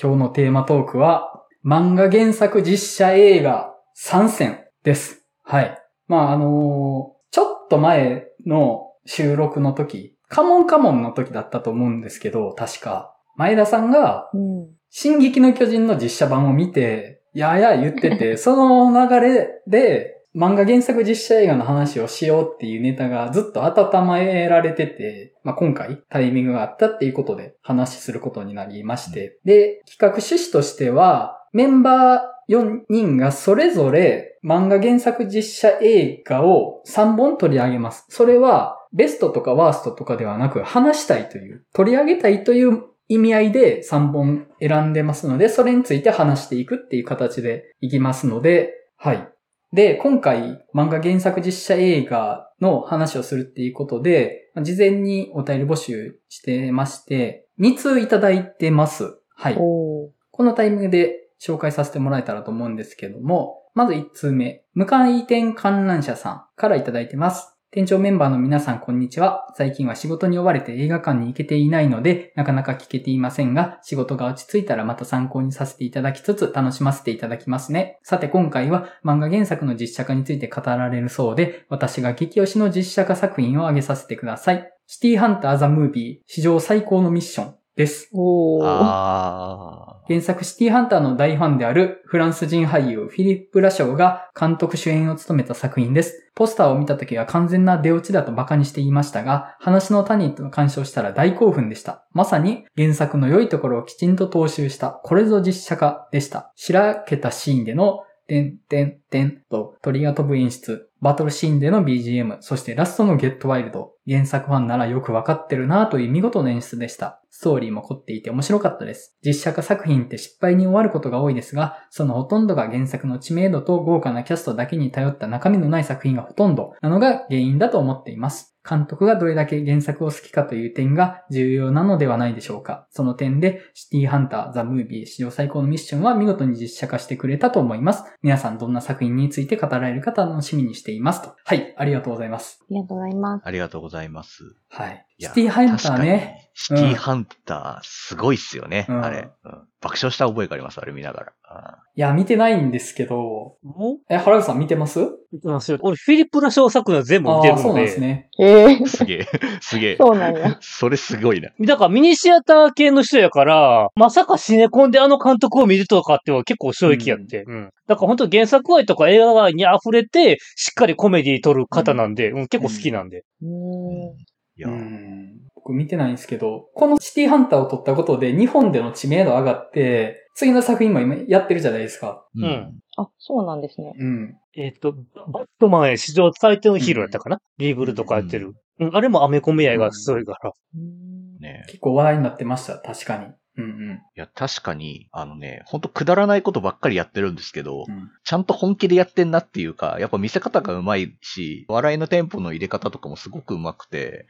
今日のテーマトークは、漫画原作実写映画参戦です。はい。まあ、あのーちょっと前の収録の時、カモンカモンの時だったと思うんですけど、確か、前田さんが、うん。進撃の巨人の実写版を見て、やーやー言ってて、その流れで、漫画原作実写映画の話をしようっていうネタがずっと温められてて、まあ、今回タイミングがあったっていうことで話することになりまして。で、企画趣旨としては、メンバー4人がそれぞれ漫画原作実写映画を3本取り上げます。それはベストとかワーストとかではなく話したいという、取り上げたいという意味合いで3本選んでますので、それについて話していくっていう形でいきますので、はい。で、今回漫画原作実写映画の話をするっていうことで、事前にお便り募集してまして、2通いただいてます。はい。このタイミングで紹介させてもらえたらと思うんですけども、まず1通目、無回転観覧車さんからいただいてます。店長メンバーの皆さんこんにちは。最近は仕事に追われて映画館に行けていないので、なかなか聞けていませんが、仕事が落ち着いたらまた参考にさせていただきつつ楽しませていただきますね。さて今回は漫画原作の実写化について語られるそうで、私が激推しの実写化作品を挙げさせてください。シティハンターザムービー史上最高のミッションです。おー。原作シティハンターの大ファンであるフランス人俳優フィリップ・ラショーが監督主演を務めた作品です。ポスターを見た時は完全な出落ちだと馬鹿にしていましたが、話の種と鑑賞したら大興奮でした。まさに原作の良いところをきちんと踏襲した、これぞ実写化でした。しらけたシーンでの、てんてんてんと鳥が飛ぶ演出、バトルシーンでの BGM、そしてラストのゲットワイルド。原作ファンならよくわかってるなぁという見事な演出でした。ストーリーも凝っていて面白かったです。実写化作品って失敗に終わることが多いですが、そのほとんどが原作の知名度と豪華なキャストだけに頼った中身のない作品がほとんどなのが原因だと思っています。監督がどれだけ原作を好きかという点が重要なのではないでしょうか。その点で、シティハンター、ザ・ムービー、史上最高のミッションは見事に実写化してくれたと思います。皆さんどんな作品について語られるか楽しみにしていますと。はい、ありがとうございます。ありがとうございます。ありがとうございます。はい。シティハンターね。。シティハンター、すごいっすよね、うんあれ、うん爆笑した覚えがあります、あれ見ながら。いや、見てないんですけど、もえ、原口さん見てます？う見てますよ。俺、フィリップ・ラショー作品は全部見てるので。そうなんですね。ええうんすげえ、すげえ。そうなんや。それすごいな。だからミニシアター系の人やから、まさかシネコンであの監督を見るとかっては結構衝撃やって。うん。だから本当原作愛とか映画愛に溢れて、しっかりコメディ撮る方なんで、うん、結構好きなんで。うーん。いや、うん。僕見てないんですけど、このシティハンターを撮ったことで日本での知名度上がって、次の作品も今やってるじゃないですか。うんうんあ、そうなんですね。うん。えっ、と、バットマンへ史上最低のヒーローやったかな、リーブルとかやってる。うん、あれもアメコミ愛がすごいから。うーんね結構話題になってました、確かに。うんいや、確かに、あのね、ほんとくだらないことばっかりやってるんですけど、うん。ちゃんと本気でやってんなっていうか、やっぱ見せ方がうまいし、笑いのテンポの入れ方とかもすごくうまくて、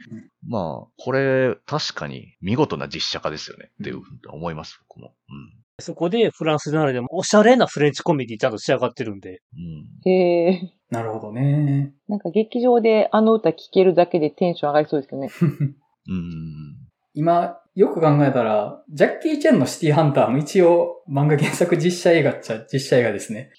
まあ、これ、確かに見事な実写化ですよね、っていうふうに思います、僕も。そこでフランスならでもおしゃれなフレンチコメディちゃんと仕上がってるんで。うん。うん。へえ。なるほどね。なんか劇場であの歌聴けるだけでテンション上がりそうですけどね。うん。今、よく考えたら、ジャッキー・チェンのシティハンターも一応漫画原作実写映画っちゃ実写映画ですね。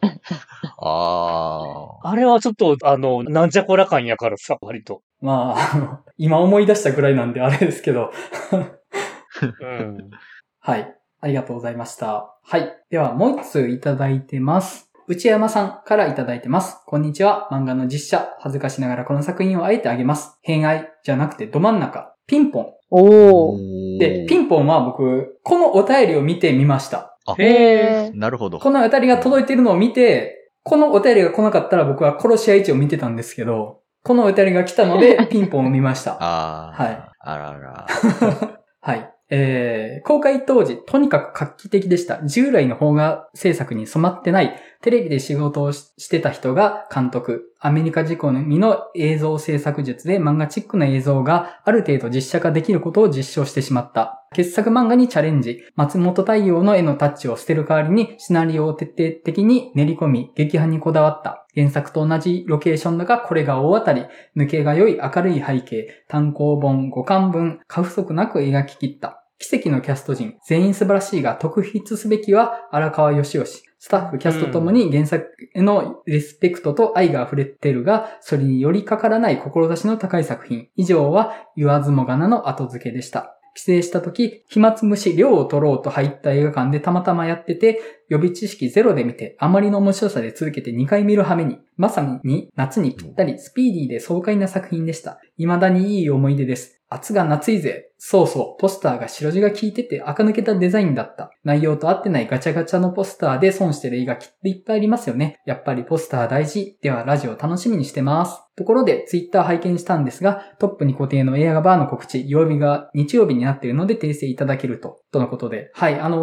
ああ。あれはちょっと、あの、なんじゃこら感やからさ、割と。まああの、今思い出したぐらいなんであれですけど。うん。はい。ありがとうございました。はい。では、もう一通いただいてます。内山さんからいただいてます。こんにちは。漫画の実写。恥ずかしながらこの作品をあえてあげます。偏愛じゃなくてど真ん中。ピンポン。おー。で、ピンポンは僕、このお便りを見てみました。あ、へー。なるほど。このお便りが届いてるのを見て、このお便りが来なかったら僕は殺し屋市を見てたんですけど、このお便りが来たので、ピンポンを見ました。ああ。はい。あらら。はい。えー、公開当時、とにかく画期的でした。従来の邦画制作に染まってない、テレビで仕事をししてた人が監督。アメリカ仕込みの映像制作術で漫画チックな映像がある程度実写化できることを実証してしまった。傑作漫画にチャレンジ。松本太陽の絵のタッチを捨てる代わりにシナリオを徹底的に練り込み、劇派にこだわった。原作と同じロケーションだがこれが大当たり。抜けが良い明るい背景、単行本5巻分、過不足なく描き切った。奇跡のキャスト陣、全員素晴らしいが特筆すべきは荒川義義。スタッフ、キャストともに原作へのリスペクトと愛が溢れてるが、それによりかからない志の高い作品。以上は言わずもがなの後付けでした。帰省した時、暇つぶし量を取ろうと入った映画館でたまたまやってて、予備知識ゼロで見て、あまりの面白さで続けて2回見る羽目に、まさに夏にぴったりスピーディーで爽快な作品でした。未だにいい思い出です。夏が夏いぜ。そうそう、ポスターが白地が効いてて垢抜けたデザインだった。内容と合ってないガチャガチャのポスターで損してる映画きっといっぱいありますよね。やっぱりポスター大事。ではラジオ楽しみにしてます。ところで、ツイッター拝見したんですが、トップに固定の映画バーの告知、曜日が日曜日になっているので訂正いただけると。とのことで。はい、あのー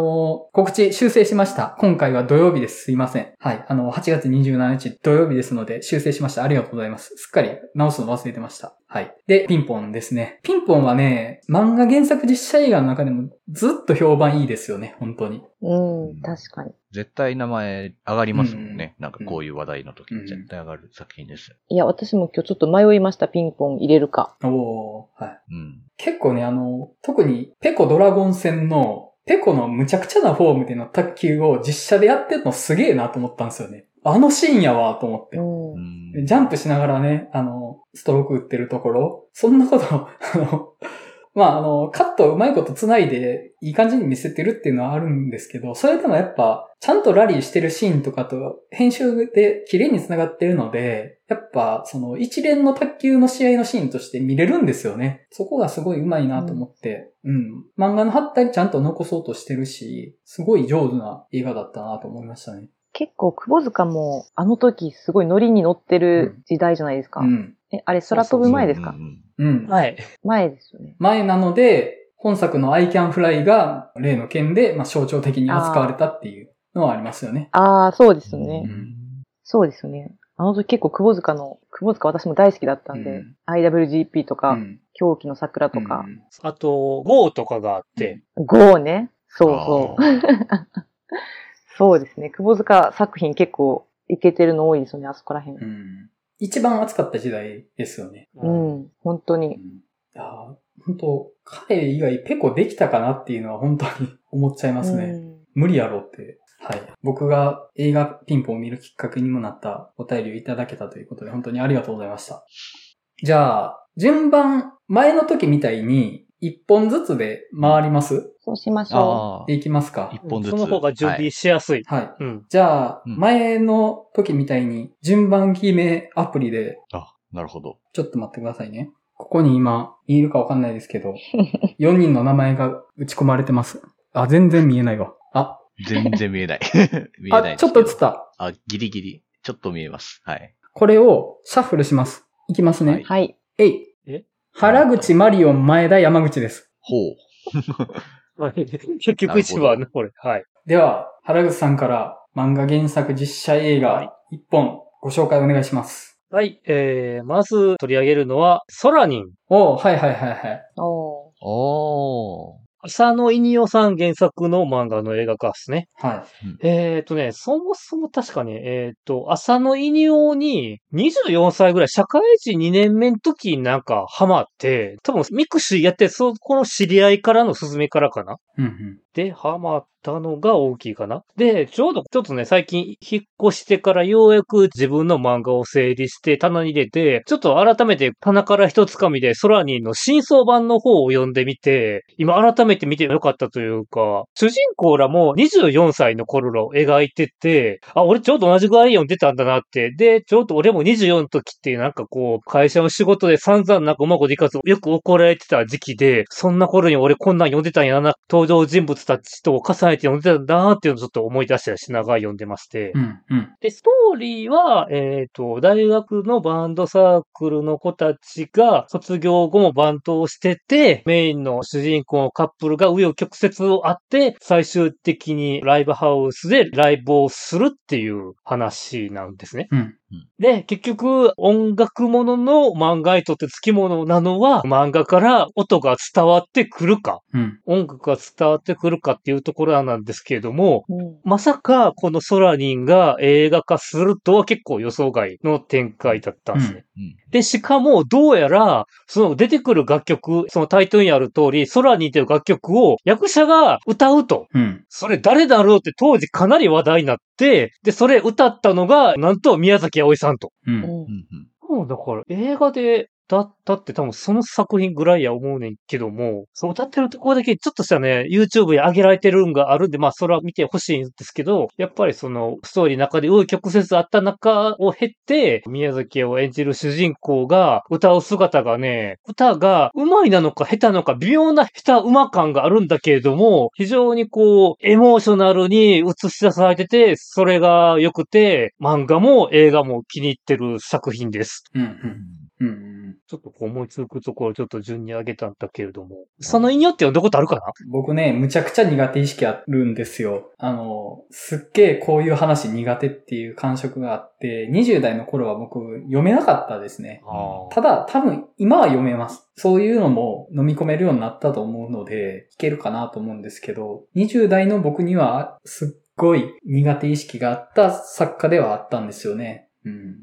告知修正しました。今回は土曜日です。すいません。はい、あの、8月27日土曜日ですので修正しました。ありがとうございます。すっかり直すの忘れてました。はい。で、ピンポンですね。ピンポンはね、漫画原作実写映画の中でもずっと評判いいですよね、本当に。うん、確かに。絶対名前上がりますもんね。うんなんかこういう話題の時うんに絶対上がる作品です。いや、私も今日ちょっと迷いました。ピンポン入れるか。おー、はい。うん。結構ね、あの、特にペコドラゴン戦の、ペコのむちゃくちゃなフォームでの卓球を実写でやってるのすげえなと思ったんですよね。あのシーンやわと思ってう。ん。うんジャンプしながらね、あの、ストローク打ってるところ、そんなこと、あの、まあ、あの、カットをうまいこと繋いで、いい感じに見せてるっていうのはあるんですけど、それでもやっぱ、ちゃんとラリーしてるシーンとかと、編集で綺麗に繋がってるので、やっぱ、その、一連の卓球の試合のシーンとして見れるんですよね。そこがすごい上手いなと思って、うん。漫画の貼ったりちゃんと残そうとしてるし、すごい上手な映画だったなと思いましたね。結構、窪塚も、あの時すごいノリに乗ってる時代じゃないですか。うん。え、あれ空飛ぶ前ですか？うんうん。はい。前ですよね。前なので、本作の I can fly が例の件で、まあ、象徴的に扱われたっていうのはありますよね。ああ、そうですうんね。うんそうですよね。あの時結構窪塚の、窪塚私も大好きだったんで、うん IWGP とか、うん狂気の桜とか、あと、GO とかがあって、GO ね。そうそう。そうですね。窪塚作品結構いけてるの多いですよね、あそこら辺。うんうん一番熱かった時代ですよね。うん、本当に。うんいやー本当彼以外ペコできたかなっていうのは本当に思っちゃいますね。うん無理やろって。はい。僕が映画ピンポンを見るきっかけにもなったお便りをいただけたということで本当にありがとうございました。じゃあ、順番、前の時みたいに一本ずつで回ります？そうしましょああで、いきますか一本ずつ。その方が準備しやすい。はい。うん。じゃあ、うん前の時みたいに順番決めアプリで、あ、なるほど。ちょっと待ってくださいね。ここに今、いるかわかんないですけど、4人の名前が打ち込まれてます。あ、全然見えないわ。あ、全然見えない。見えないあ、ちょっと映っつた。あ、ギリギリ。ちょっと見えます。はい。これをシャッフルします。いきますね。う。はい。えい。え原口、マリオン、前田、山口です。ほう。はい結局一番ね、これ。はい。では、原口さんから漫画原作実写映はい画1本ご紹介お願いします。はい。えー、まず取り上げるのは、ソラニン。おーはいはいはいはい。おーおー。浅野イニオさん原作の漫画の映画化ですね。はえっ、とね、そもそも確かね、えっ、と、浅野イニオに24歳ぐらい、社会人2年目の時になんかハマって、多分ミクシーやって、そこの知り合いからの勧めからかな。い。うんうん。で、ハマったのが大きいかな。で、ちょうどちょっとね、最近引っ越してからようやく自分の漫画を整理して棚に入れて、ちょっと改めて棚から一つかみでソラニーの真相版の方を読んでみて、今改めて見てよかったというか、主人公らも24歳の頃を描いてて、あ、俺ちょうど同じぐらい読んでたんだなって。で、ちょうど俺も24の時ってなんかこう、会社の仕事で散々なんかうまくいかずよく怒られてた時期で、そんな頃に俺こんなん読んでたんやな、登場人物たちと重ねて読んでたんだなっていうのをちょっと思い出したりしながら読んでまして。うんうん。で、ストーリーは、えっ、と、大学のバンドサークルの子たちが卒業後もバンドをしてて、メインの主人公のカップルが紆余曲折をあって、最終的にライブハウスでライブをするっていう話なんですね。うん。で、結局、音楽ものの漫画にとって付き物なのは、漫画から音が伝わってくるか、うん。音楽が伝わってくるかっていうところなんですけれども、うん。まさかこのソラニンが映画化するとは結構予想外の展開だったんですね。うん。で、しかも、どうやら、その出てくる楽曲、そのタイトルにある通り、ソラニンという楽曲を役者が歌うと。うん。それ誰だろうって当時かなり話題になって、で、それ歌ったのが、なんと宮崎葵さんと。う。うんん。うん。もうだから映画でだったって多分その作品ぐらいや思うねんけども、そう歌ってるところだけちょっとしたね、YouTube に上げられてるんがあるんで、まあそれは見てほしいんですけど、やっぱりそのストーリーの中で紆余曲折あった中を経て、宮崎を演じる主人公が歌う姿がね、歌が上手いなのか下手なのか微妙な下手馬感があるんだけれども、非常にこう、エモーショナルに映し出されてて、それが良くて、漫画も映画も気に入ってる作品です。うん。うん。うん。ちょっとこう思いつくところちょっと順に上げたんだけれども。その引用って読んだことあるかな？僕ね、むちゃくちゃ苦手意識あるんですよ。あの、すっげえこういう話苦手っていう感触があって、20代の頃は僕読めなかったですね。あただ、多分、今は読めます。そういうのも飲み込めるようになったと思うので、いけるかなと思うんですけど、20代の僕には、すっごい苦手意識があった作家ではあったんですよね。うん。うん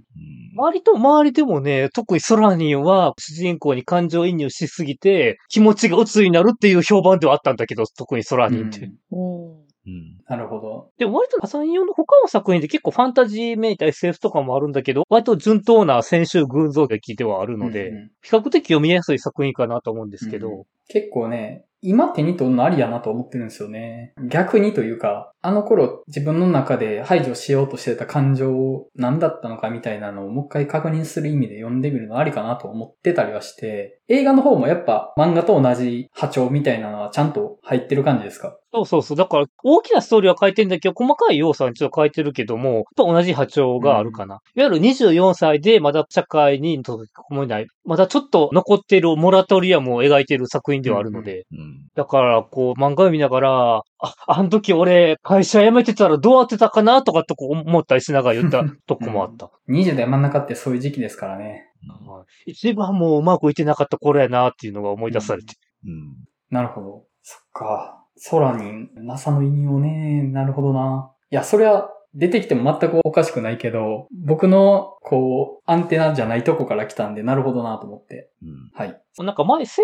割と周りでもね、特にソラニンは主人公に感情移入しすぎて気持ちが鬱になるっていう評判ではあったんだけど、特にソラニンって。うんうん。うん。なるほど。でも割とサイン用の他の作品で結構ファンタジーめいた SF とかもあるんだけど、割と順当な先週群像劇ではあるので、うんうん比較的読みやすい作品かなと思うんですけど、うん結構ね、今手に取るのありやなと思ってるんですよね。逆にというか、あの頃自分の中で排除しようとしてた感情何だったのかみたいなのをもう一回確認する意味で読んでみるのありかなと思ってたりはして、映画の方もやっぱ漫画と同じ波長みたいなのはちゃんと入ってる感じですか？そうそうそう。だから、大きなストーリーは書いてんだけど、細かい要素はちょっと書いてるけども、やっぱ同じ波長があるかな。いわゆる24歳でまだ社会に溶け込めない、まだちょっと残っているモラトリアムを描いている作品ではあるので、うん。だから、こう、漫画を見ながら、あ、あの時俺、会社辞めてたらどうやってたかなとかってこう思ったりしながら言ったとこもあった。?20 代真ん中ってそういう時期ですからね。はい一番もううまくいってなかった頃やなっていうのが思い出されて。うん。なるほど。そっか。空に NASA の引用ね。なるほどな。いや、それは出てきても全くおかしくないけど、僕の、こう、アンテナじゃないとこから来たんで、なるほどなと思って。うん。はい。なんか前、青春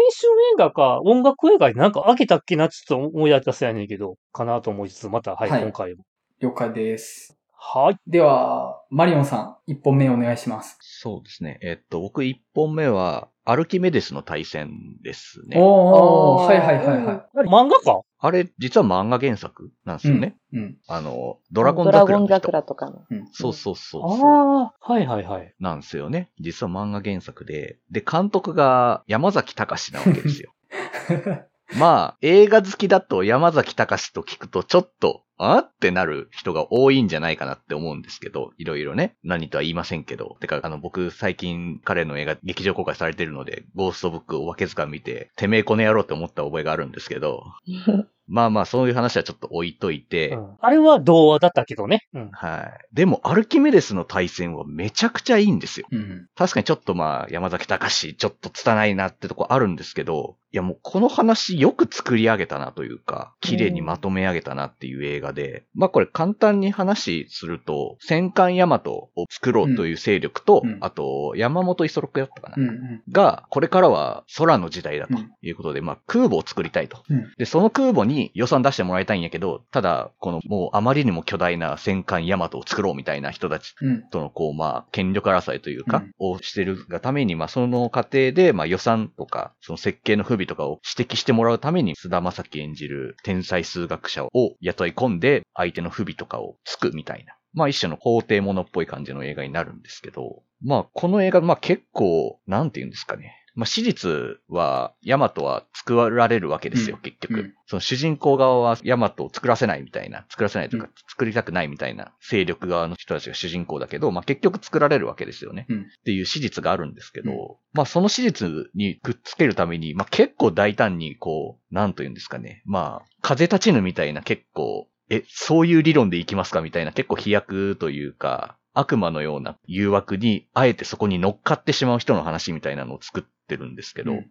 映画か音楽映画になんかあげたっけなちょっと思い出せやねんけど、かなと思いつつ、また、はい、はい今回も。了解です。はい。では、マリオンさん、一本目お願いします。そうですね。えっと、僕一本目は、アルキメデスの対戦ですね。おー、はいはいはいはい。漫画かあれ、実は漫画原作なんですよね。うん。あの、ドラゴンドラ桜の人。ゴン桜とかの。そうそうそう。ああ、はいはいはい。なんですよね。実は漫画原作で。で、監督が山崎隆なわけですよ。まあ、映画好きだと山崎隆と聞くとちょっと、あってなる人が多いんじゃないかなって思うんですけど、いろいろね、何とは言いませんけど。てか、あの、僕最近彼の映画劇場公開されてるので、ゴーストブックお化け図鑑見て、てめえこの野郎って思った覚えがあるんですけど、まあまあ、そういう話はちょっと置いといて、うんあれは童話だったけどね。うん。はい。でも、アルキメデスの対戦はめちゃくちゃいいんですよ。うん。確かにちょっとまあ、山崎隆ちょっと拙いなってとこあるんですけど、いやもうこの話よく作り上げたなというか、綺麗にまとめ上げたなっていう映画で、まあこれ簡単に話すると、戦艦ヤマトを作ろうという勢力と、うんうんあと、山本五十六だったかな。うん。うん。が、これからは空の時代だということで、まあ空母を作りたいと。うんで、その空母に予算出してもらいたいんやけど、ただ、このもうあまりにも巨大な戦艦ヤマトを作ろうみたいな人たちうん。とのこう、まあ、権力争いというか、うんをしてるがために、まあ、その過程で、まあ、予算とか、その設計の不備とかを指摘してもらうために、菅田正樹演じる天才数学者を雇い込んで、相手の不備とかをつくみたいな。まあ、一種の法廷ものっぽい感じの映画になるんですけど、まあ、この映画、まあ、結構、なんて言うんですかね。まあ、史実は、ヤマトは作られるわけですよ、うん結局。うんその主人公側はヤマトを作らせないみたいな、作らせないとか、作りたくないみたいな勢力側の人たちが主人公だけど、まあ、結局作られるわけですよね。うんっていう史実があるんですけど、うんまあ、その史実にくっつけるために、まあ、結構大胆に、こう、なんと言うんですかね。まあ、風立ちぬみたいな結構、え、そういう理論でいきますかみたいな結構飛躍というか、悪魔のような誘惑に、あえてそこに乗っかってしまう人の話みたいなのを作ってるんですけど、ううんん。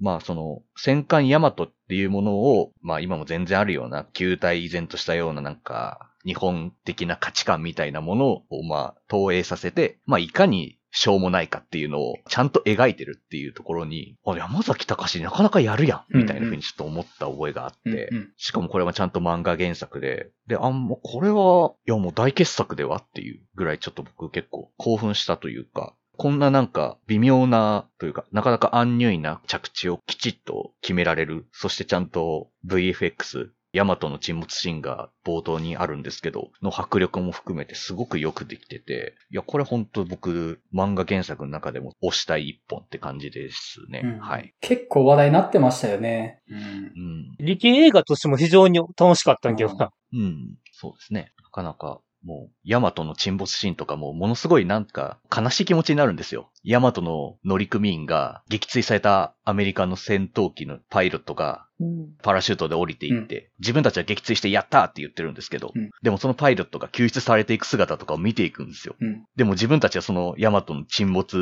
まあその、戦艦ヤマトっていうものを、まあ今も全然あるような、球体依然としたようななんか、日本的な価値観みたいなものを、まあ投影させて、まあいかにしょうもないかっていうのをちゃんと描いてるっていうところに、あ、山崎隆なかなかやるやんみたいな風にちょっと思った覚えがあって、うんうんしかもこれはちゃんと漫画原作で、で、あんま、これは、いやもう大傑作ではっていうぐらいちょっと僕結構興奮したというか、こんななんか微妙なというか、なかなかアンニュイな着地をきちっと決められる。そしてちゃんと VFX、ヤマトの沈没シーンが冒頭にあるんですけど、の迫力も含めてすごくよくできてて、いや、これ本当僕、漫画原作の中でも推したい一本って感じですね。うん。はい。結構話題になってましたよね。うん。うん。理系映画としても非常に楽しかったん。けどな。うん。そうですね。なかなか、もう、ヤマトの沈没シーンとかも、ものすごいなん。か、悲しい気持ちになるん。ですよ。ヤマトの乗組員が、撃墜されたアメリカの戦闘機のパイロットが、うん。パラシュートで降りていって、自分たちは撃墜してやったーって言ってるんですけど、うん。でもそのパイロットが救出されていく姿とかを見ていくんですよ。うん。でも自分たちはそのヤマトの沈没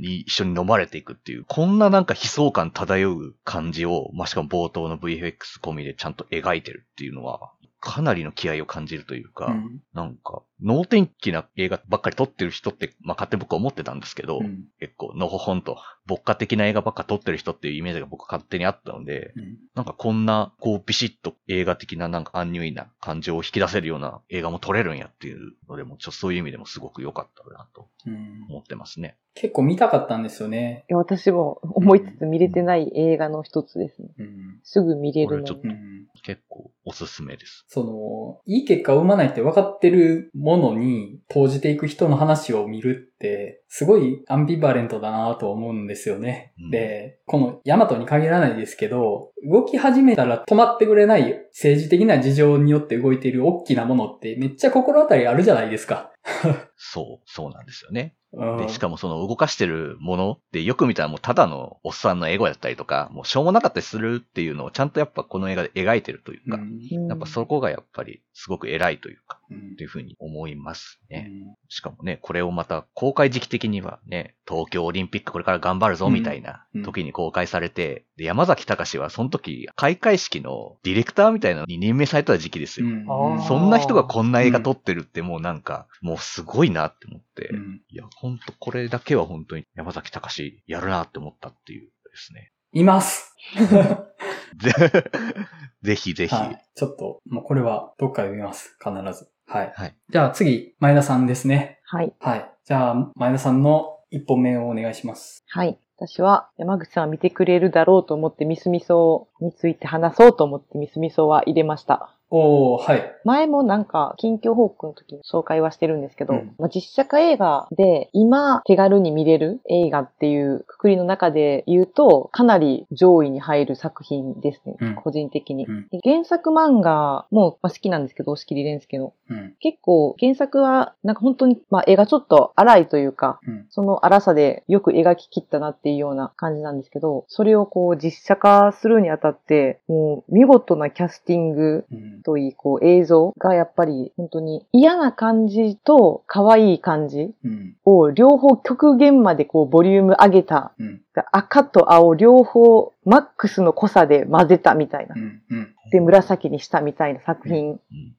に一緒に飲まれていくっていう、こんななんか悲壮感漂う感じを、まあ、しかも冒頭の VFX 込みでちゃんと描いてるっていうのは、かなりの気合を感じるというか、うん。なんか、能天気な映画ばっかり撮ってる人って、まあ、勝手に僕は思ってたんですけど、うん結構、のほほんと、牧歌的な映画ばっか撮ってる人っていうイメージが僕勝手にあったので、うんなんかこんな、こう、ビシッと映画的ななんかアンニュイな感情を引き出せるような映画も撮れるんやっていうのでも、ちょっとそういう意味でもすごく良かったなとうん思ってますね。結構見たかったんですよね。いや私も思いつつ見れてない映画の一つですね。うんすぐ見れるのこれちょっと結構おすすめです。その、いい結果を生まないって分かってるもものに投じていく人の話を見る、すごいアンビバレントだなと思うんですよね。うんで、このヤマトに限らないですけど、動き始めたら止まってくれない政治的な事情によって動いている大きなものってめっちゃ心当たりあるじゃないですか。そう、そうなんですよね。うんで、しかもその動かしてるものってよく見たらもうただのおっさんのエゴだったりとか、もうしょうもなかったりするっていうのをちゃんとやっぱこの映画で描いてるというか、うんうんやっぱそこがやっぱりすごく偉いというか、うんというふうに思いますね。うんしかもね、これをまた公開時期的にはね、東京オリンピックこれから頑張るぞみたいなうん時に公開されて、で山崎隆はその時開会式のディレクターみたいなのに任命された時期ですよ。そんな人がこんな映画撮ってるってもうなんか、もうすごいなって思って、うんいや、ほんとこれだけは本当に山崎隆やるなって思ったっていうですね。います。ぜ ぜひぜひ。はい。ちょっと、もうこれはどっかで見ます。必ず。はい。はい。じゃあ次、前田さんですね。はい。はい。じゃあ、前田さんの一本目をお願いします。はい。私は山口さんは見てくれるだろうと思ってミスミソについて話そうと思ってミスミソは入れました。おー、はい。前もなんか、近況報告の時に紹介はしてるんですけど、うんまあ、実写化映画で今手軽に見れる映画っていうくくりの中で言うと、かなり上位に入る作品ですね。うん個人的に、うんで原作漫画もまあ好きなんですけど、押切蓮介の。うん。結構原作はなんか本当に、まあ、絵がちょっと荒いというか、うん。その荒さでよく描き切ったなっていうような感じなんですけど、それをこう実写化するにあたって、もう見事なキャスティングうん。といい、こう映像がやっぱり本当に嫌な感じと可愛い感じうん。を両方極限までこうボリューム上げた、うん。赤と青両方マックスの濃さで混ぜたみたいなう。ん。うん。で、紫にしたみたいな作品うん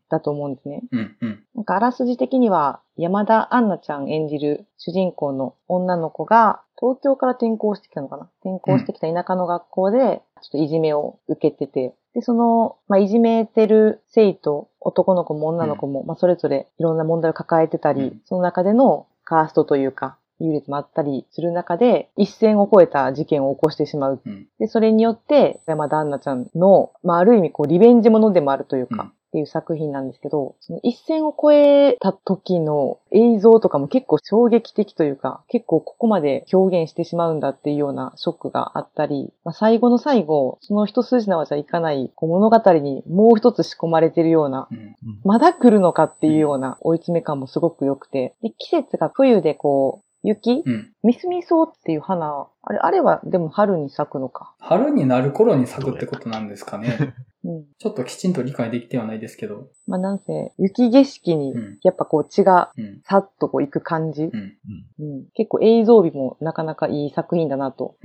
だと思うんですね。うん。うん。なんかあらすじ的には山田杏奈ちゃん演じる主人公の女の子が東京から転校してきたのかな？転校してきた田舎の学校でちょっといじめを受けてて、で、その、まあ、いじめてる生徒、男の子も女の子も、まあ、それぞれいろんな問題を抱えてたり、うん。その中でのカーストというか、優劣もあったりする中で、一線を越えた事件を起こしてしまう。うん。で、それによって、山田杏奈ちゃんの、まあ、ある意味、こう、リベンジものでもあるというか、うんっていう作品なんですけど、その一線を越えた時の映像とかも結構衝撃的というか、結構ここまで表現してしまうんだっていうようなショックがあったり、まあ、最後の最後、その一筋縄じゃいかないこう物語にもう一つ仕込まれてるような、うん。まだ来るのかっていうような追い詰め感もすごく良くて、で、季節が冬でこう、雪？うん。ミスミソウっていう花、あれ、あれはでも春に咲くのか。春になる頃に咲くってことなんですかね。うん。ちょっときちんと理解できてはないですけど。まあなんせ、雪景色にうん、やっぱこう血がうん。さっとこう行く感じ。うん。うん。結構映像美もなかなかいい作品だなと。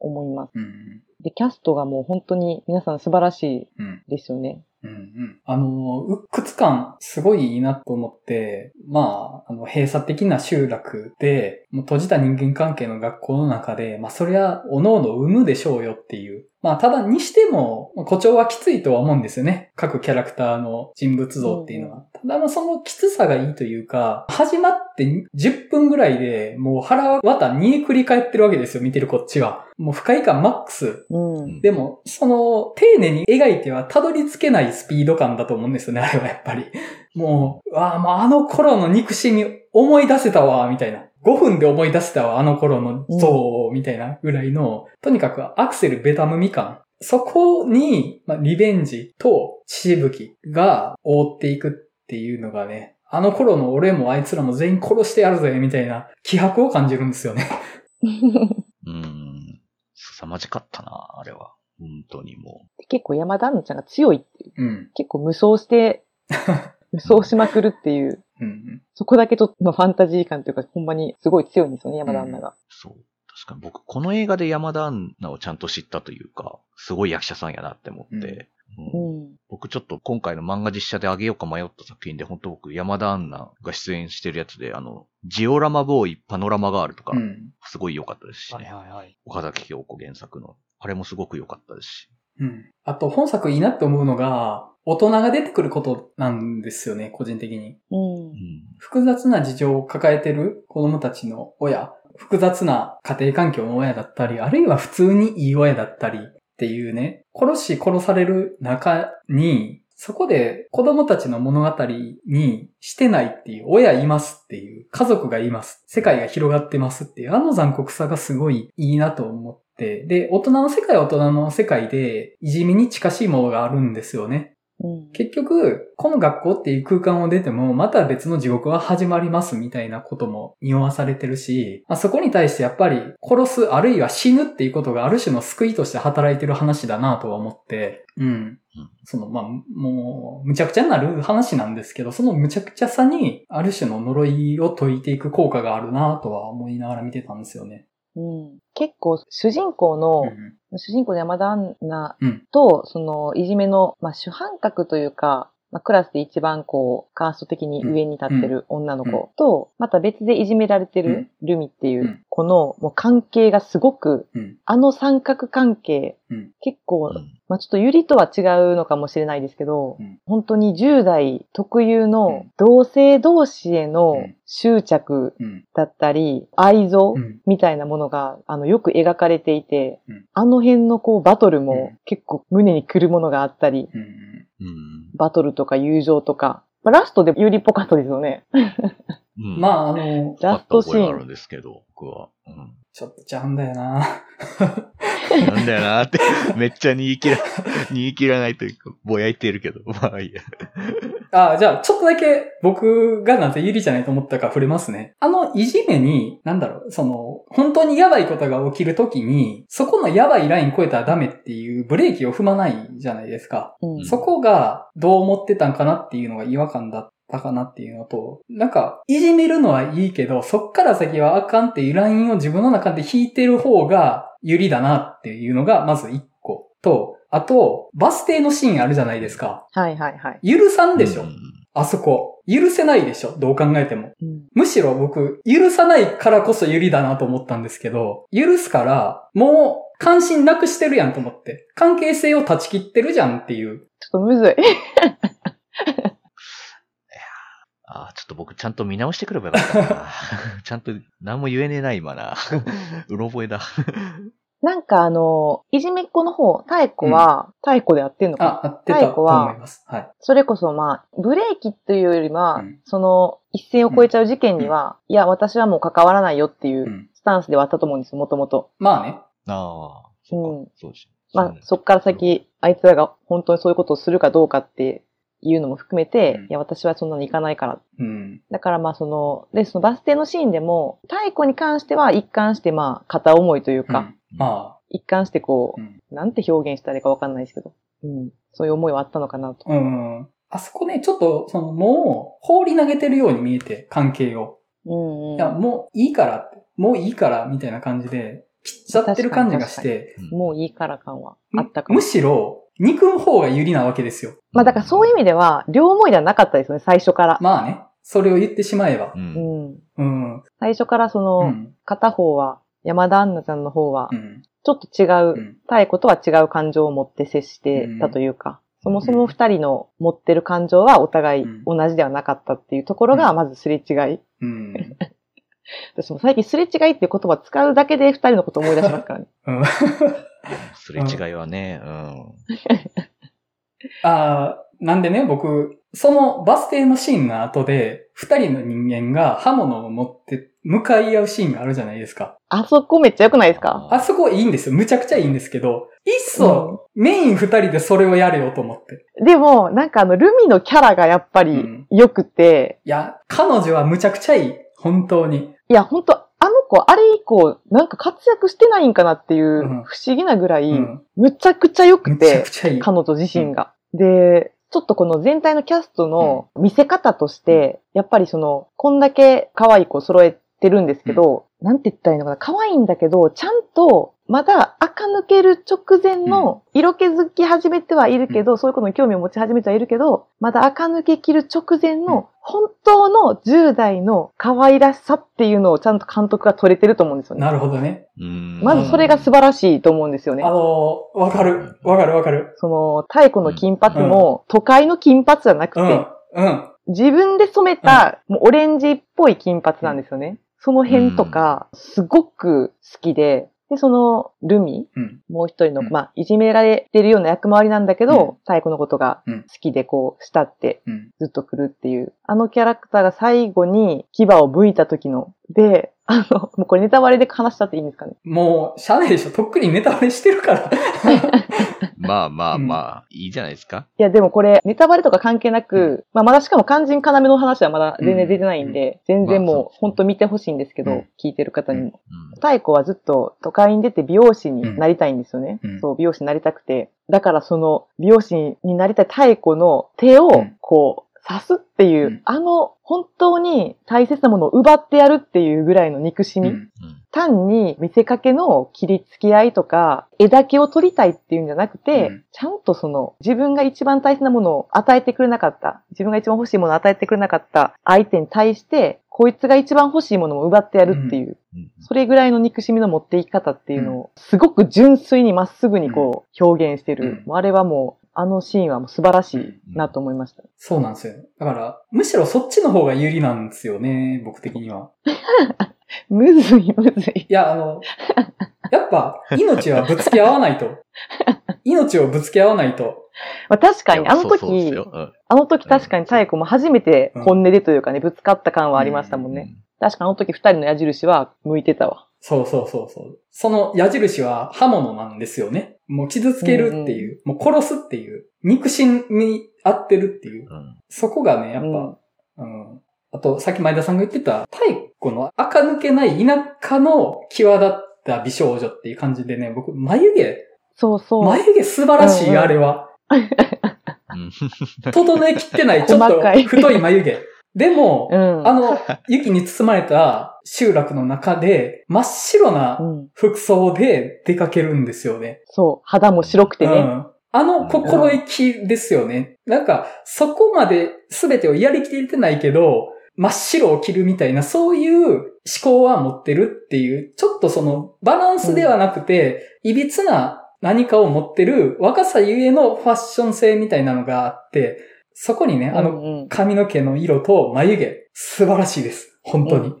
思います。うん。で、キャストがもう本当に皆さん素晴らしうん。いですよね。うんうん。あの、鬱屈感、すごいいいなと思って、まあ、あの、閉鎖的な集落で、もう閉じた人間関係の学校の中で、まあ、そりゃ、おのおの生むでしょうよっていう。まあ、ただにしても、まあ誇張はきついとは思うんですよね。各キャラクターの人物像っていうのは。ただ、まあ、そのきつさがいいというか、始まって10分ぐらいで、もう腹渡煮えくり返ってるわけですよ、見てるこっちは。もう不快感マックス。うん。でも、その、丁寧に描いてはたどり着けないスピード感だと思うんですよね、あれはやっぱり。もう、わあ、もうあの頃の憎しみ思い出せたわ、みたいな。5分で思い出せたわ、あの頃の像を、みたいなぐらいの、とにかくアクセルベタ踏み感。そこに、まあ、リベンジと血しぶきが覆っていくっていうのがね、あの頃の俺もあいつらも全員殺してやるぜ、みたいな気迫を感じるんですよね。うん。凄まじかったな、あれは。本当にも結構山田杏奈ちゃんが強いっていう。うん。結構無双して、無双しまくるっていう。うんうん。そこだけちょっとのファンタジー感というか、ほんまにすごい強いんですよね、山田杏奈が。う。そう。確かに僕、この映画で山田杏奈をちゃんと知ったというか、すごい役者さんやなって思って、うんうん。僕ちょっと今回の漫画実写であげようか迷った作品で、本当僕山田杏奈が出演してるやつで、あの、ジオラマボーイパノラマガールとかう、ん。すごい良かったですしはいね。はいはい。岡崎京子原作の。あれもすごく良かったですし。うん。あと、本作いいなって思うのが、大人が出てくることなんですよね、個人的に。うんう。ん。複雑な事情を抱えてる子供たちの親、複雑な家庭環境の親だったり、あるいは普通にいい親だったりっていうね、殺し殺される中に、そこで子供たちの物語にしてないっていう、親いますっていう、家族がいます、世界が広がってますっていう、あの残酷さがすごいいいなと思って、で、大人の世界は大人の世界で、いじめに近しいものがあるんですよね。うん。結局、この学校っていう空間を出ても、また別の地獄は始まりますみたいなことも匂わされてるし、まあ、そこに対してやっぱり殺すあるいは死ぬっていうことがある種の救いとして働いてる話だなとは思って、うん。その、まあ、もう、むちゃくちゃになる話なんですけど、そのむちゃくちゃさに、ある種の呪いを解いていく効果があるなとは思いながら見てたんですよね。うん。結構、主人公の、うん主人公の山田杏奈うん。と、その、いじめの、まあ、主犯格というか、まあ、クラスで一番こう、カースト的に上に立ってる女の子と、また別でいじめられてるルミっていううん。子の、もう関係がすごく、うん。あの三角関係、うん。結構、うんまあ、ちょっとゆりとは違うのかもしれないですけど、うん本当に10代特有うのん同性同士へのうん執着うん。だったり、愛憎うん。みたいなものが、あの、よく描かれていて、うんあの辺のこう、バトルうんも結構胸に来るものがあったり、うん。うん。バトルとか友情とか、まあラストでユリっぽかったですよね。うん。まあ、あの、ラストシーン。あった覚えがあるんですけど、僕は。うん。ちょっとちゃうんだよななんだよなーって、めっちゃ煮え切ら、煮え切らないというか、ぼやいてるけど、まあいいや。あ、じゃあ、ちょっとだけ僕がなぜ有利じゃないと思ったか触れますね。あのいじめに、なんだろう、その、本当にやばいことが起きるときに、そこのやばいライン超えたらダメっていうブレーキを踏まないじゃないですか。うんそこがどう思ってたんかなっていうのが違和感だったかなっていうのと、なんか、いじめるのはいいけど、そっから先はあかんっていうラインを自分の中で引いてる方が有利だなっていうのが、まず一個と、あと、バス停のシーンあるじゃないですか。はいはいはい。許さんでしょ、うんあそこ。許せないでしょどう考えても。うんむしろ僕、許さないからこそ有利だなと思ったんですけど、許すから、もう、関心なくしてるやんと思って。関係性を断ち切ってるじゃんっていう。ちょっとむずい。あーちょっと僕ちゃんと見直してくればよかったな。ちゃんと何も言えねえな、今な。うろ覚えだ。なんかあの、いじめっ子の方、太子は、太子でやってんのかな？あ、合ってたと思います。はい。それこそまあ、ブレーキというよりは、うんその、一線を越えちゃう事件には、いや、私はもう関わらないよっていううんスタンスではあったと思うんですよ、もともと。まあね。ああ、うん。そうです。まあ、そっから先、あいつらが本当にそういうことをするかどうかっていうのも含めて、うんいや、私はそんなに行かないから。うん。だからまあその、で、そのバス停のシーンでも、太古に関しては一貫してまあ片思いというか、うんま一貫してこあ、うう、ん。なんて表現したらいいかわかんないですけど、うん。そういう思いはあったのかなと。うん。あそこね、ちょっと、その、もう、放り投げてるように見えて、関係を。うんうん。いや、もういいからって、もういいから、みたいな感じで、切っちゃってる感じがして、もういいから感はあったかもむ。しろ、憎む方が有利なわけですよ。まあだからそういう意味では、両思いではなかったですよね、最初から。まあね、それを言ってしまえばう。。うんん。うん。最初からそうの、ん。片方は、山田杏奈ちゃんの方はう、ん。ちょっと違う、うん太古とは違う感情を持って接してたというか、そもそも二人の持ってる感情はお互い同じではなかったっていうところが、うんまずすれ違い。うん。私も最近すれ違いっていう言葉使うだけで二人のこと思い出しますからね。うん。すれ違いはね、うん。ああ、なんでね、僕、そのバス停のシーンの後で、二人の人間が刃物を持って向かい合うシーンがあるじゃないですか。あそこめっちゃ良くないですか？あそこいいんですよ。むちゃくちゃいいんですけど、いっそ、メイン二人でそれをやれよと思って。でも、なんかあの、ルミのキャラがやっぱりうん良くて、いや、彼女はむちゃくちゃいい。本当に。いや、ほんと、あれ以降、なんか活躍してないんかなっていううん不思議なぐらい、うん。むちゃくちゃ良くて。彼女自身が。で、ちょっとこの全体のキャストの見せ方として、やっぱりその、こんだけ可愛い子揃えてるんですけど、なんて言ったらいいのかな、可愛いんだけど、ちゃんと、まだ垢抜ける直前の、色気づき始めてはいるけど、そういうことに興味を持ち始めてはいるけど、まだ垢抜けきる直前うんの、本当の10代の可愛らしさっていうのをちゃんと監督が取れてると思うんですよね。なるほどね。うんまずそれが素晴らしいと思うんですよねあ。のー、わかる。わかるわかる。その、太古の金髪も、都会の金髪じゃなくて、うん。うん。自分で染めた、もうオレンジっぽい金髪なんですよね。その辺とか、すごく好きで、で、その、ルミ、うん。もう一人の、うんまあ、いじめられてるような役回りなんだけど、うん太古のことがうん好きで、こう、慕ってうん。ずっと来るっていう。あのキャラクターが最後に牙を剥いた時の、で、あの、もうこれネタバレで話しちゃっていいんですかね？もう、しゃあないでしょ？とっくにネタバレしてるから。まあまあまあ、いいじゃないですか。いや、でもこれ、ネタバレとか関係なく、まあ、まだしかも肝心要の話はまだ全然出てないんで、全然もうまあそうそう、本当見てほしいんですけど、うん聞いてる方にも。うん太古はずっと都会に出て美容師になりたいんですよね。うんそう、美容師になりたくて。だからその美容師になりたい太古の手をうんこう、刺すっていう、うん。あの本当に大切なものを奪ってやるっていうぐらいの憎しみ。うん。うん単に見せかけの切りつき合いとか、枝毛を取りたいっていうんじゃなくて、うん。ちゃんとその自分が一番大切なものを与えてくれなかった、自分が一番欲しいものを与えてくれなかった相手に対して、こいつが一番欲しいものを奪ってやるっていう、うん。それぐらいの憎しみの持っていき方っていうのを、すごく純粋にまっすぐにこう表現してる。あれはもう、あのシーンはもう素晴らしいなと思いました。そうなんですよ。だから、むしろそっちの方が有利なんですよね、僕的には。むずいむずい。いや、あの、やっぱ、命はぶつけ合わないと。命をぶつけ合わないと。まあ確かに、あのそうそううんあの時確かに太古も初めて本音でというかね、ぶつかった感はありましたもんね。確かあの時二人の矢印は向いてたわ。そうそうそうそう。その矢印は刃物なんですよね。もう傷つけるっていう、もう殺すっていう、肉親に合ってるっていう。うんそこがね、やっぱ、うんうん。あと、さっき前田さんが言ってた、太古の垢抜けない田舎の際立った美少女っていう感じでね、僕、眉毛、そうそう。眉毛素晴らしい、うんうんあれは。うん整えきってない、ちょっと太い眉毛。でも、うん。あの、雪に包まれた集落の中で、真っ白う。なん服装で出かけるんですよね。そう。肌も白くてね。うん。あの心意気ですよね。なんか、そこまで全てをやりきれてないけど、真っ白を着るみたいな、そういう思考は持ってるっていう、ちょっとそのバランスではなくて、いびつな何かを持ってる若さゆえのファッション性みたいなのがあって、そこにね、あのうんうん髪の毛の色と眉毛、素晴らしいです。本当に。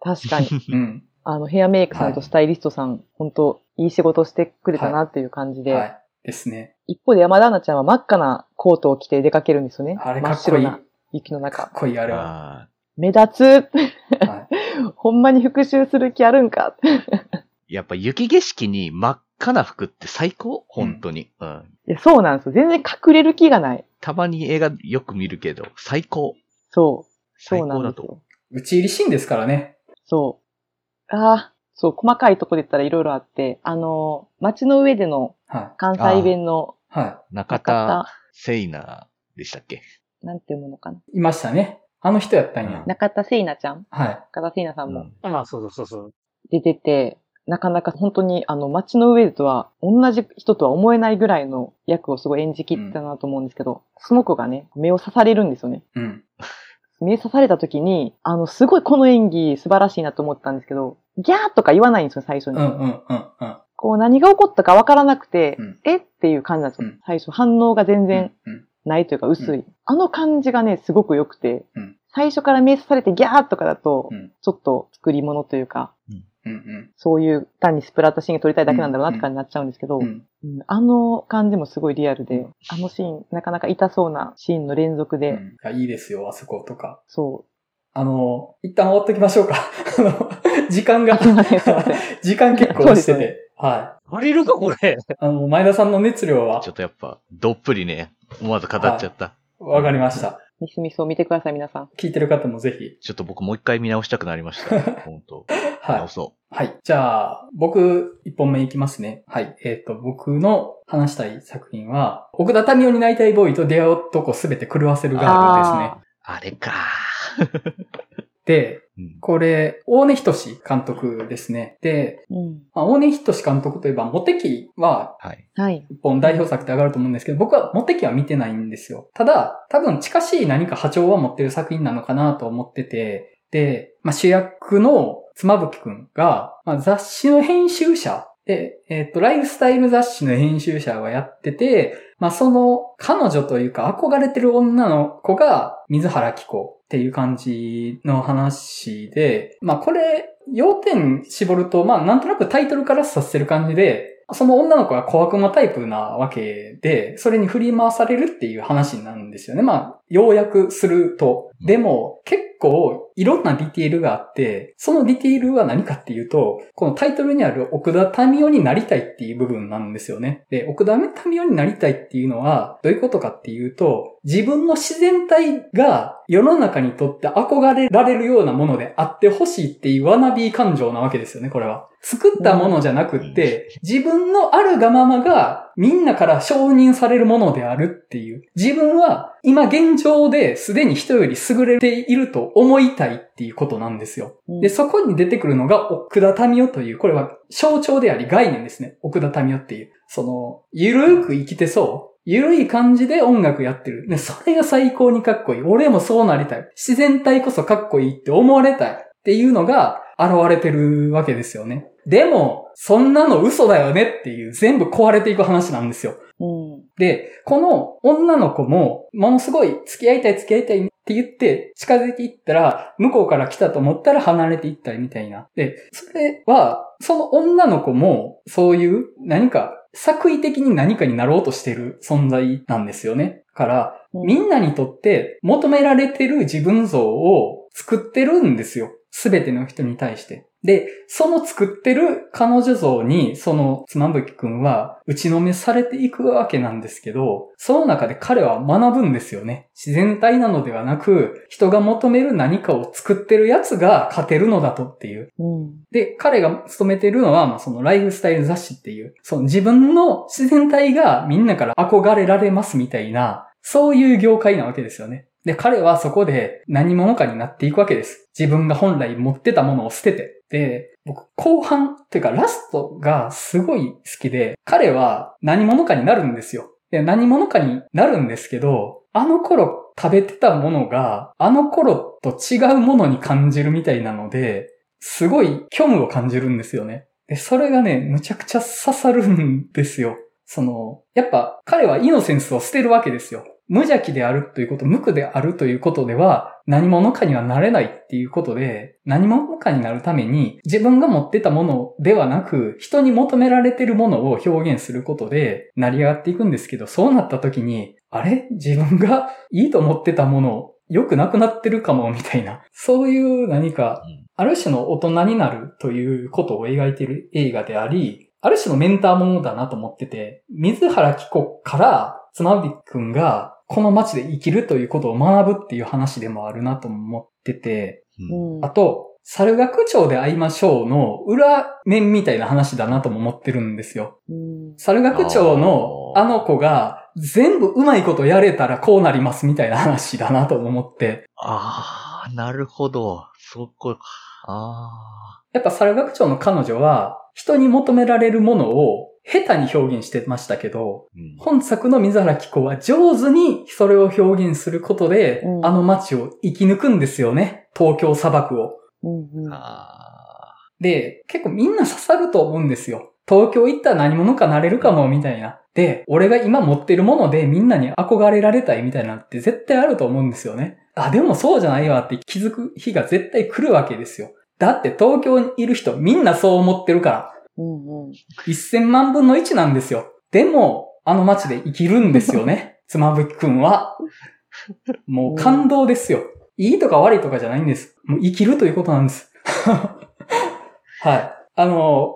確かに。うん。あの、ヘアメイクさんとスタイリストさん、本当いい仕事してくれたなっていう感じで。はい。ですね。一方で山田アナちゃんは真っ赤なコートを着て出かけるんですよね。あれかっこいい。真っ白な雪のか中っ。こいい、あれは。あ目立つ。はい ほんまに復讐する気あるんか。ー やっぱ雪景色に真っ赤な服って最高？本当に。うん。いや、そうなんですよ。全然隠れる気がない。たまに映画よく見るけど、最高。そう。最そうなん高だと思ですよ。打ち入りシーンですからね。そう。ああ、そう、細かいとこで言ったらいろいろあって、あの、街の上でのは関西弁のい。中中田田、聖奈でしたっけ？なんていうものかな。い。いましたね。あの人やったんや。中田聖奈ちゃん？はい。中田聖奈さんもうんまあ、そうそうそうそう。出てて、なかなか本当にあの街の上とは同じ人とは思えないぐらいの役をすごい演じきったなと思うんですけど、その子がね、目を刺されるんですよね。うん。目刺された時に、あの、すごいこの演技素晴らしいなと思ったんですけど、ギャーとか言わないんですよ、最初に。うんうんうんうん。こう何が起こったかわからなくて、うんえ？っていう感じなんですよ。うん最初反応が全然うんないというか薄い。うあの感じがね、すごく良くて、うん最初から目刺されてギャーとかだと、うんちょっと作り物というか、うんうんそういう単にスプラッタシーンが撮りたいだけなんだろうなって感じになっちゃうんですけど、うん。うんあの感じもすごいリアルで、あのシーン、なかなか痛そうなシーンの連続で、うんいや、いいですよ、あそことか。そあの、一旦終わっときましょうか。あの、時間が。時間結構押してて。は足りるか、これ。い。あの、前田さんの熱量は？ちょっとやっぱ、どっぷりね、思わず語っちゃった。わかりました。ミスミスを見てください、皆さん。聞いてる方もぜひ。ちょっと僕もう一回見直したくなりました。本当はい直。そはい。じゃあ、僕、一本目いきますね。はい。えっ、と、僕の話したい作品は、奥田民生になりたいボーイと出会う男すべて狂わせるガールですね。う。あれか。で、うんこれ、大根仁志監督ですね。で、うん。まあ、大根仁志監督といえば、モテキは。一本代表作で上がると思うんですけど、僕はモテキは見てないんですよ。ただ、多分近しい何か波長は持ってる作品なのかなと思ってて、で、まあ、主役の妻夫木くんが、まあ、雑誌の編集者で、えっ、と、ライフスタイル雑誌の編集者がやってて、まあ、その彼女というか憧れてる女の子が水原希子っていう感じの話で、まあ、これ、要点絞ると、まあ、なんとなくタイトルから察せる感じで、その女の子は小悪魔タイプなわけで、それに振り回されるっていう話なんですよね。まあ、要約すると。でも、結構いろんなディティールがあって、そのディティールは何かっていうと、このタイトルにある奥田民生になりたいっていう部分なんですよね。で、奥田民生になりたいっていうのは、どういうことかっていうと、自分の自然体が世の中にとって憧れられるようなものであってほしいっていうワナビー感情なわけですよね、これは。作ったものじゃなくって、自分のあるがままがみんなから承認されるものであるっていう。自分は今現状ですでに人より優れていると思いたいっていうことなんですよ。うんで、そこに出てくるのが奥田民生という、これは象徴であり概念ですね。奥田民生っていう。その、ゆるく生きてそう。ゆるい感じで音楽やってる。ね、それが最高にかっこいい。俺もそうなりたい。自然体こそかっこいいって思われたい。っていうのが現れてるわけですよね。でも、そんなの嘘だよねっていう全部壊れていく話なんですよ。うん。で、この女の子も、ものすごい付き合いたい付き合いたいって言って近づいていったら、向こうから来たと思ったら離れていったりみたいな。で、それは、その女の子も、そういう何か、作為的に何かになろうとしてる存在なんですよね。から、みんなにとって求められてる自分像を作ってるんですよ。すべての人に対して。で、その作ってる彼女像に、その妻夫木くんは打ちのめされていくわけなんですけど、その中で彼は学ぶんですよね。自然体なのではなく、人が求める何かを作ってるやつが勝てるのだとっていう。うん。で、彼が勤めてるのは、まあ、そのライフスタイル雑誌っていう、その自分の自然体がみんなから憧れられますみたいな、そういう業界なわけですよね。で、彼はそこで何者かになっていくわけです。自分が本来持ってたものを捨てて。で、僕、後半、というかラストがすごい好きで、彼は何者かになるんですよ。で、何者かになるんですけど、あの頃食べてたものが、あの頃と違うものに感じるみたいなので、すごい虚無を感じるんですよね。で、それがね、むちゃくちゃ刺さるんですよ。その、やっぱ彼はイノセンスを捨てるわけですよ。無邪気であるということ、無垢であるということでは、何者かにはなれないっていうことで、何者かになるために、自分が持ってたものではなく、人に求められてるものを表現することで、成り上がっていくんですけど、そうなった時に、あれ？自分がいいと思ってたもの、良くなくなってるかも、みたいな。そういう何か、ある種の大人になるということを描いている映画であり、ある種のメンターものだなと思ってて、水原希子から妻夫木くんがこの街で生きるということを学ぶっていう話でもあるなと思ってて、あと、猿学長で会いましょうの裏面みたいな話だなとも思ってるんですよ。うん猿学長のあの子が全部うまいことやれたらこうなりますみたいな話だなとも思って、ああ、なるほど。そこか。あやっぱ猿学長の彼女は人に求められるものを下手に表現してましたけど、あ。うん本作の水原希子は上手にそれを表現することで、うんあの街を生き抜くんですよね。東京砂漠を。うんうんあで、結構みんな刺さると思うんですよ。東京行ったら何者かなれるかも、みたいな。で、俺が今持ってるものでみんなに憧れられたいみたいなのって絶対あると思うんですよね。あ、でもそうじゃないわって気づく日が絶対来るわけですよ。だって東京にいる人みんなそう思ってるから。うんうん1000万分の1なんですよ。でも、あの街で生きるんですよね。妻夫木くんは。もう感動ですよ。いいとか悪いとかじゃないんです。もう生きるということなんです。はい。あの、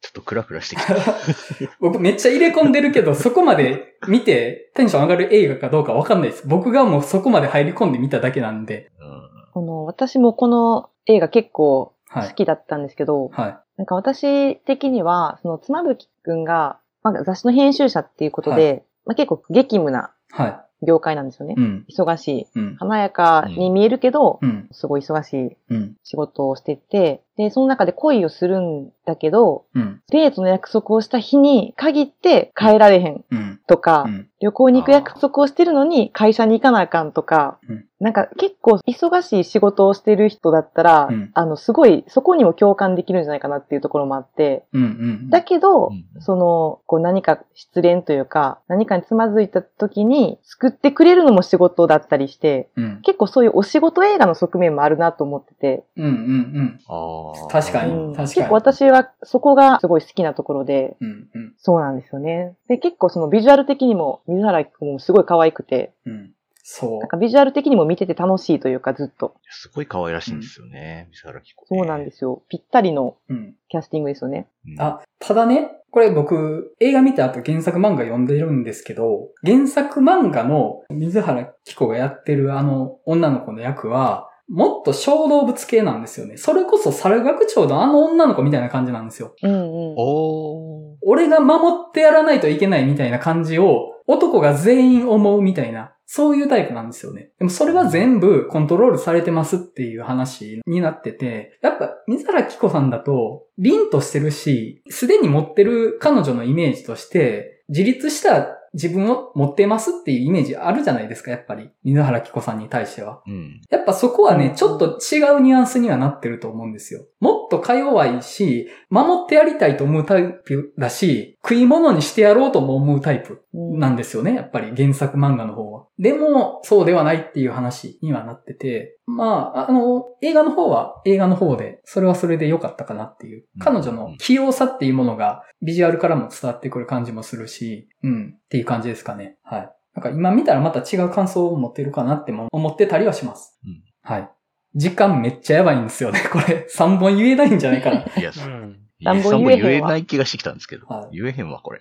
ちょっとクラクラしてきた。僕めっちゃ入れ込んでるけど、そこまで見てテンション上がる映画かどうかわかんないです。僕がもうそこまで入り込んで見ただけなんで。うんこの、私もこの映画結構はい。好きだったんですけど、はい。なんか私的には、その妻夫木くんが、まあ、雑誌の編集者っていうことで、まあ、結構激務なは業界なんですよねい。。うん。忙しい。うん。華やかに見えるけど、うん。すごい忙しいうん。仕事をしてて、で、その中で恋をするんだけど、うん。デートの約束をした日に限って帰られへんうん。とか、うん。旅行に行く約束をしてるのに会社に行かなあかんとか、うんなんか結構忙しい仕事をしてる人だったら、うんあの、すごい、そこにも共感できるんじゃないかなっていうところもあって、うん。うん。だけど、うんその、こう何か失恋というか、何かにつまずいた時に救ってくれるのも仕事だったりして、うん。結構そういうお仕事映画の側面もあるなと思ってて、うん。うん。ああ。確かにうん確かに結構私はそこがすごい好きなところで、うん。うん。そうなんですよね。で、結構そのビジュアル的にも水原希子もすごい可愛くて、うん。そうなん。かビジュアル的にも見てて楽しいというかずっと。すごい可愛らしいんですよね、水原希子。そうなんですよ。ぴったりのうん。キャスティングですよね。うん。あ、ただね、これ僕、映画見た後原作漫画読んでるんですけど、原作漫画の水原希子がやってるあの女の子の役は、もっと小動物系なんですよね。それこそ猿学長のあの女の子みたいな感じなんですよ。うんうん。おー。俺が守ってやらないといけないみたいな感じを男が全員思うみたいな、そういうタイプなんですよね。でもそれは全部コントロールされてますっていう話になってて、やっぱ水原希子さんだと凛としてるし、すでに持ってる彼女のイメージとして、自立した自分を持ってますっていうイメージあるじゃないですか、やっぱり。水原希子さんに対しては。うん。やっぱそこはね、うんちょっと違うニュアンスにはなってると思うんですよ。もっとか弱いし、守ってやりたいと思うタイプだし、食い物にしてやろうとも思うタイプうんなんですよね、やっぱり原作漫画の方は。でも、そうではないっていう話にはなってて、まあ、あの、映画の方は映画の方で、それはそれで良かったかなっていう。うん彼女の器用さっていうものが、ビジュアルからも伝わってくる感じもするし、うん、っていう感じですかね。はい。なんか今見たらまた違う感想を持ってるかなっても思ってたりはします。うんはい。時間めっちゃやばいんですよね。これ、3本言えないんじゃないかな。いや、うん。いやなんぼ三本言え言えない気がしてきたんですけど。はい言えへんわ、これ。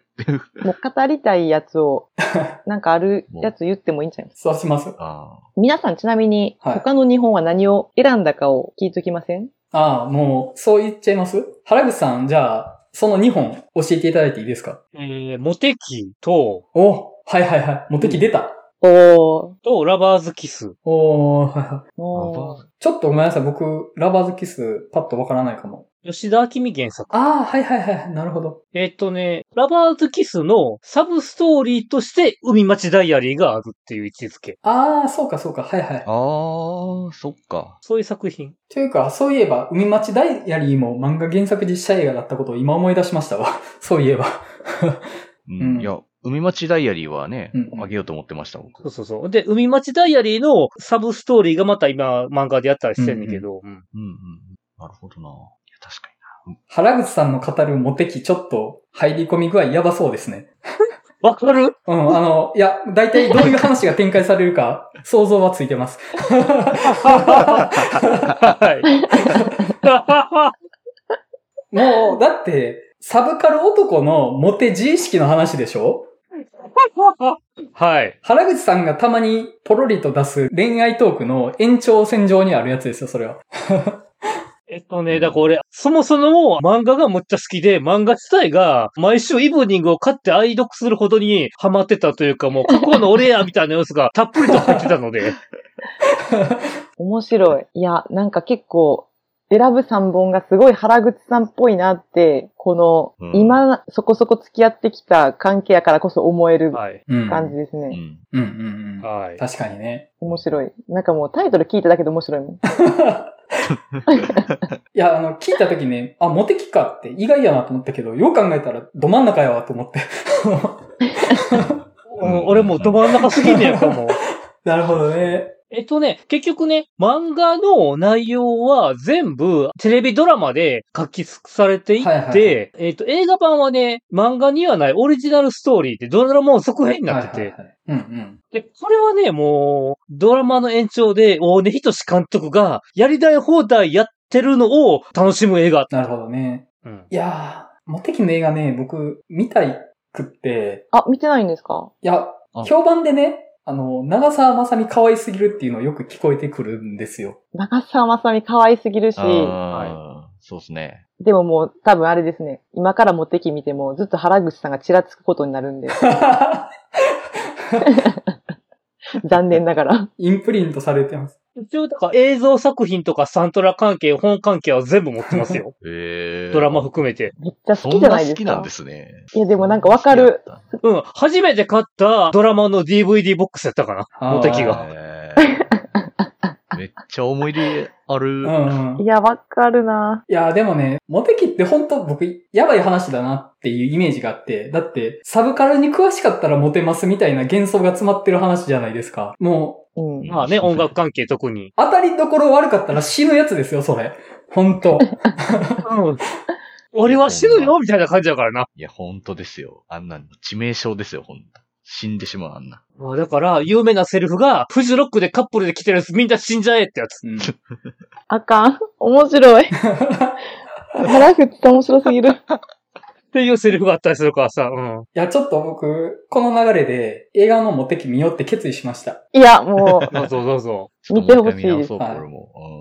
もう語りたいやつを、なんかあるやつ言ってもいいんじゃないです？か。そうします。あ皆さんちなみに、はい他の日本は何を選んだかを聞いときません？ああ、もう、そう言っちゃいます？原口さん、じゃあ、その2本教えていただいていいですか？えー、モテキと、おはいはいはい。モテキ出た。おー。と、ラバーズキス。おー。おーちょっとごめんなさい。僕、ラバーズキス、パッとわからないかも。吉田明美原作。ああ、はいはいはい。なるほど。えっとね、ラバーズキスのサブストーリーとして海町ダイアリーがあるっていう位置づけ。ああ、そうかそうか。はいはいあ。。ああ、そっか。そういう作品。というか、そういえば、海町ダイアリーも漫画原作実写映画だったことを今思い出しましたわ。そういえば。うん。う んいや、海町ダイアリーはね、うんあげようと思ってました、僕。そうそうそう。で、海町ダイアリーのサブストーリーがまた今漫画でやったりしてんねんけど、うんうんうん。なるほどな。いや、確か原口さんの語るモテキ、ちょっと入り込み具合やばそうですね。わかる？うん、あの、いや、大体どういう話が展開されるか、想像はついてます。はい。もう、だって、サブカル男のモテ自意識の話でしょ？はい。原口さんがたまにポロリと出す恋愛トークの延長線上にあるやつですよ、それは。えっとね、だから俺、そもそも漫画がむっちゃ好きで、漫画自体が毎週イブニングを買って愛読するほどにハマってたというか、もう過去の俺やみたいな様子がたっぷりと入ってたので。面白い。いや、なんか結構、選ぶ3本がすごい原口さんっぽいなって、この、うん今そこそこ付き合ってきた関係やからこそ思える。感じですね。うん。うんうんうん。はい。確かにね。面白い。なんかもうタイトル聞いただけで面白いもん。いや、あの、聞いた時ね、あ、モテ期かって意外やなと思ったけど、よう考えたらど真ん中やわと思って。うん俺もうど真ん中すぎんねやんかもう。なるほどね。えっとね、結局ね、漫画の内容は全部テレビドラマで書きされていって、はいはいはいえっと、映画版はね、漫画にはないオリジナルストーリーってドラマの続編になってて、うんうん。で、これはね、もう、ドラマの延長で、大根仁志監督がやりたい放題やってるのを楽しむ映画。なるほどね。うん。いやー、モテ期の映画ね、僕、見たいくって、あ、見てないんですか？いやあ、評判でね、あの、長澤まさみ可愛すぎるっていうのよく聞こえてくるんですよ。長澤まさみ可愛すぎるし、あーそうですね。でももう多分あれですね。今から持ってき見てもずっと原口さんがちらつくことになるんで、残念ながら。インプリントされてます。一応、だから映像作品とかサントラ関係、本関係は全部持ってますよ。えー、ドラマ含めて。めっちゃそ好きじゃないですかんな好きなんで。すね。いやでもなんかわかる。うん。初めて買ったドラマの DVD ボックスやったかな。モテキが。えーめっちゃ思い出ある。うんうん。いや、わかるないや、でもね、モテ期って本当僕、やばい話だなっていうイメージがあって、だって、サブカルに詳しかったらモテますみたいな幻想が詰まってる話じゃないですか。もうん。まあね、音楽関係特に。う、当たりどころ悪かったら死ぬやつですよ、それ。本当うん。俺は死ぬよみたいな感じだからな。いや、本当ですよ。あんなの致命傷ですよ、本当死んでしまう、あんな。まあだから、有名なセリフが、フジロックでカップルで来てるやつみんな死んじゃえってやつ。うん。あかん。面白い。原口さん面白すぎる。っていうセリフがあったりするからさ、うん。いや、ちょっと僕、この流れで映画のモテ期見ようって決意しました。いや、もう、どうぞどうぞ。見てほしいです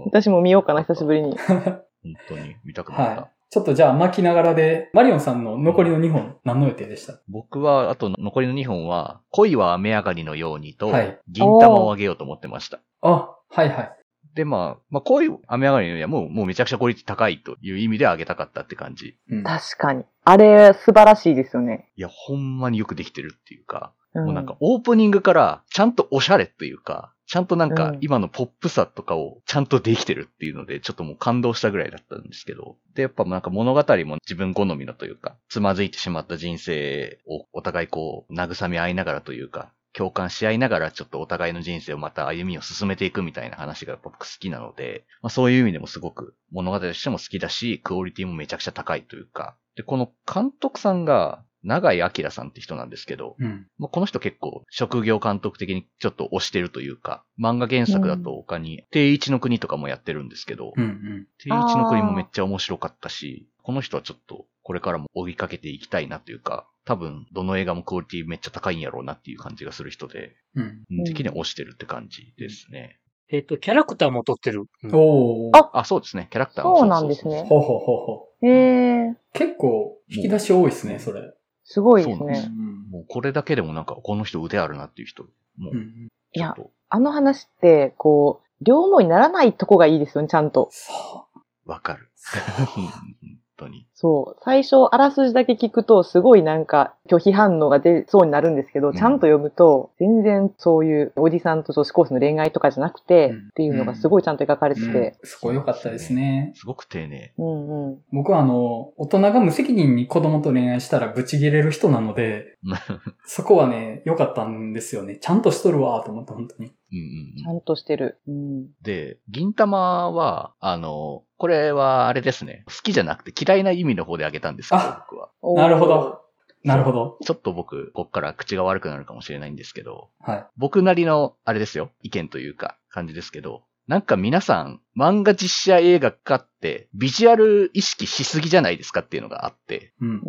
私も見ようかな、久しぶりに。本当に見たくなった。はい。ちょっとじゃあ巻きながらで、マリオンさんの残りの2本、何の予定でした？僕は、あと残りの2本は、恋は雨上がりのようにと、はい銀玉をあげようと思ってました。あ、はいはい。で、まあ、まあ、恋、雨上がりのようにはもう、もうめちゃくちゃクオリティ高いという意味であげたかったって感じ。うん。確かに。あれ、素晴らしいですよね。いや、ほんまによくできてるっていうか、うん、もうなんかオープニングからちゃんとおしゃれっていうか、ちゃんとなんかうん今のポップさとかをちゃんとできてるっていうので、ちょっともう感動したぐらいだったんですけど。で、やっぱなんか物語も自分好みのというか、つまずいてしまった人生をお互いこう、慰め合いながらというか、共感し合いながらちょっとお互いの人生をまた歩みを進めていくみたいな話が僕好きなので、まあそういう意味でもすごく物語としても好きだし、クオリティもめちゃくちゃ高いというか、で、この監督さんが、長井明さんって人なんですけど、うん。まあ、この人結構職業監督的にちょっと推してるというか、漫画原作だと他に、定一の国とかもやってるんですけど、うんうん。定一の国もめっちゃ面白かったし、この人はちょっとこれからも追いかけていきたいなというか、多分どの映画もクオリティめっちゃ高いんやろうなっていう感じがする人で、うん。うん的には推してるって感じですね。えっ、と、キャラクターも撮ってる。うんおー。ああ、そうですね。キャラクターもそうなんですねほうほうほうほう。へえ、結構、引き出し多いですね、それ。すごいですそうなんですね。もうこれだけでもなんかこの人腕あるなっていう人、もううん。いやあの話って、こう、両思いにならないとこがいいですよね、ちゃんと。そう。わかる。本当に。そう。最初、あらすじだけ聞くと、すごいなんか、拒否反応が出そうになるんですけど、んちゃんと読むと、全然そういうおじさんと女子高生の恋愛とかじゃなくて、うんっていうのがすごいちゃんと描かれてうんて、すごい良かったですね。すごく丁寧。うんうん。僕はあの、大人が無責任に子供と恋愛したらブチ切れる人なので、そこはね、良かったんですよね。ちゃんとしとるわ、と思って、本当に。うんうんうんちゃんとしてる。うん。で、銀玉は、あの、これはあれですね。好きじゃなくて嫌いな意味の方であげたんですけど、あ僕は。なるほど。なるほど。ちょっと僕、こっから口が悪くなるかもしれないんですけど、はい。僕なりの、あれですよ、意見というか、感じですけど、なんか皆さん、漫画実写映画化って、ビジュアル意識しすぎじゃないですかっていうのがあって、うん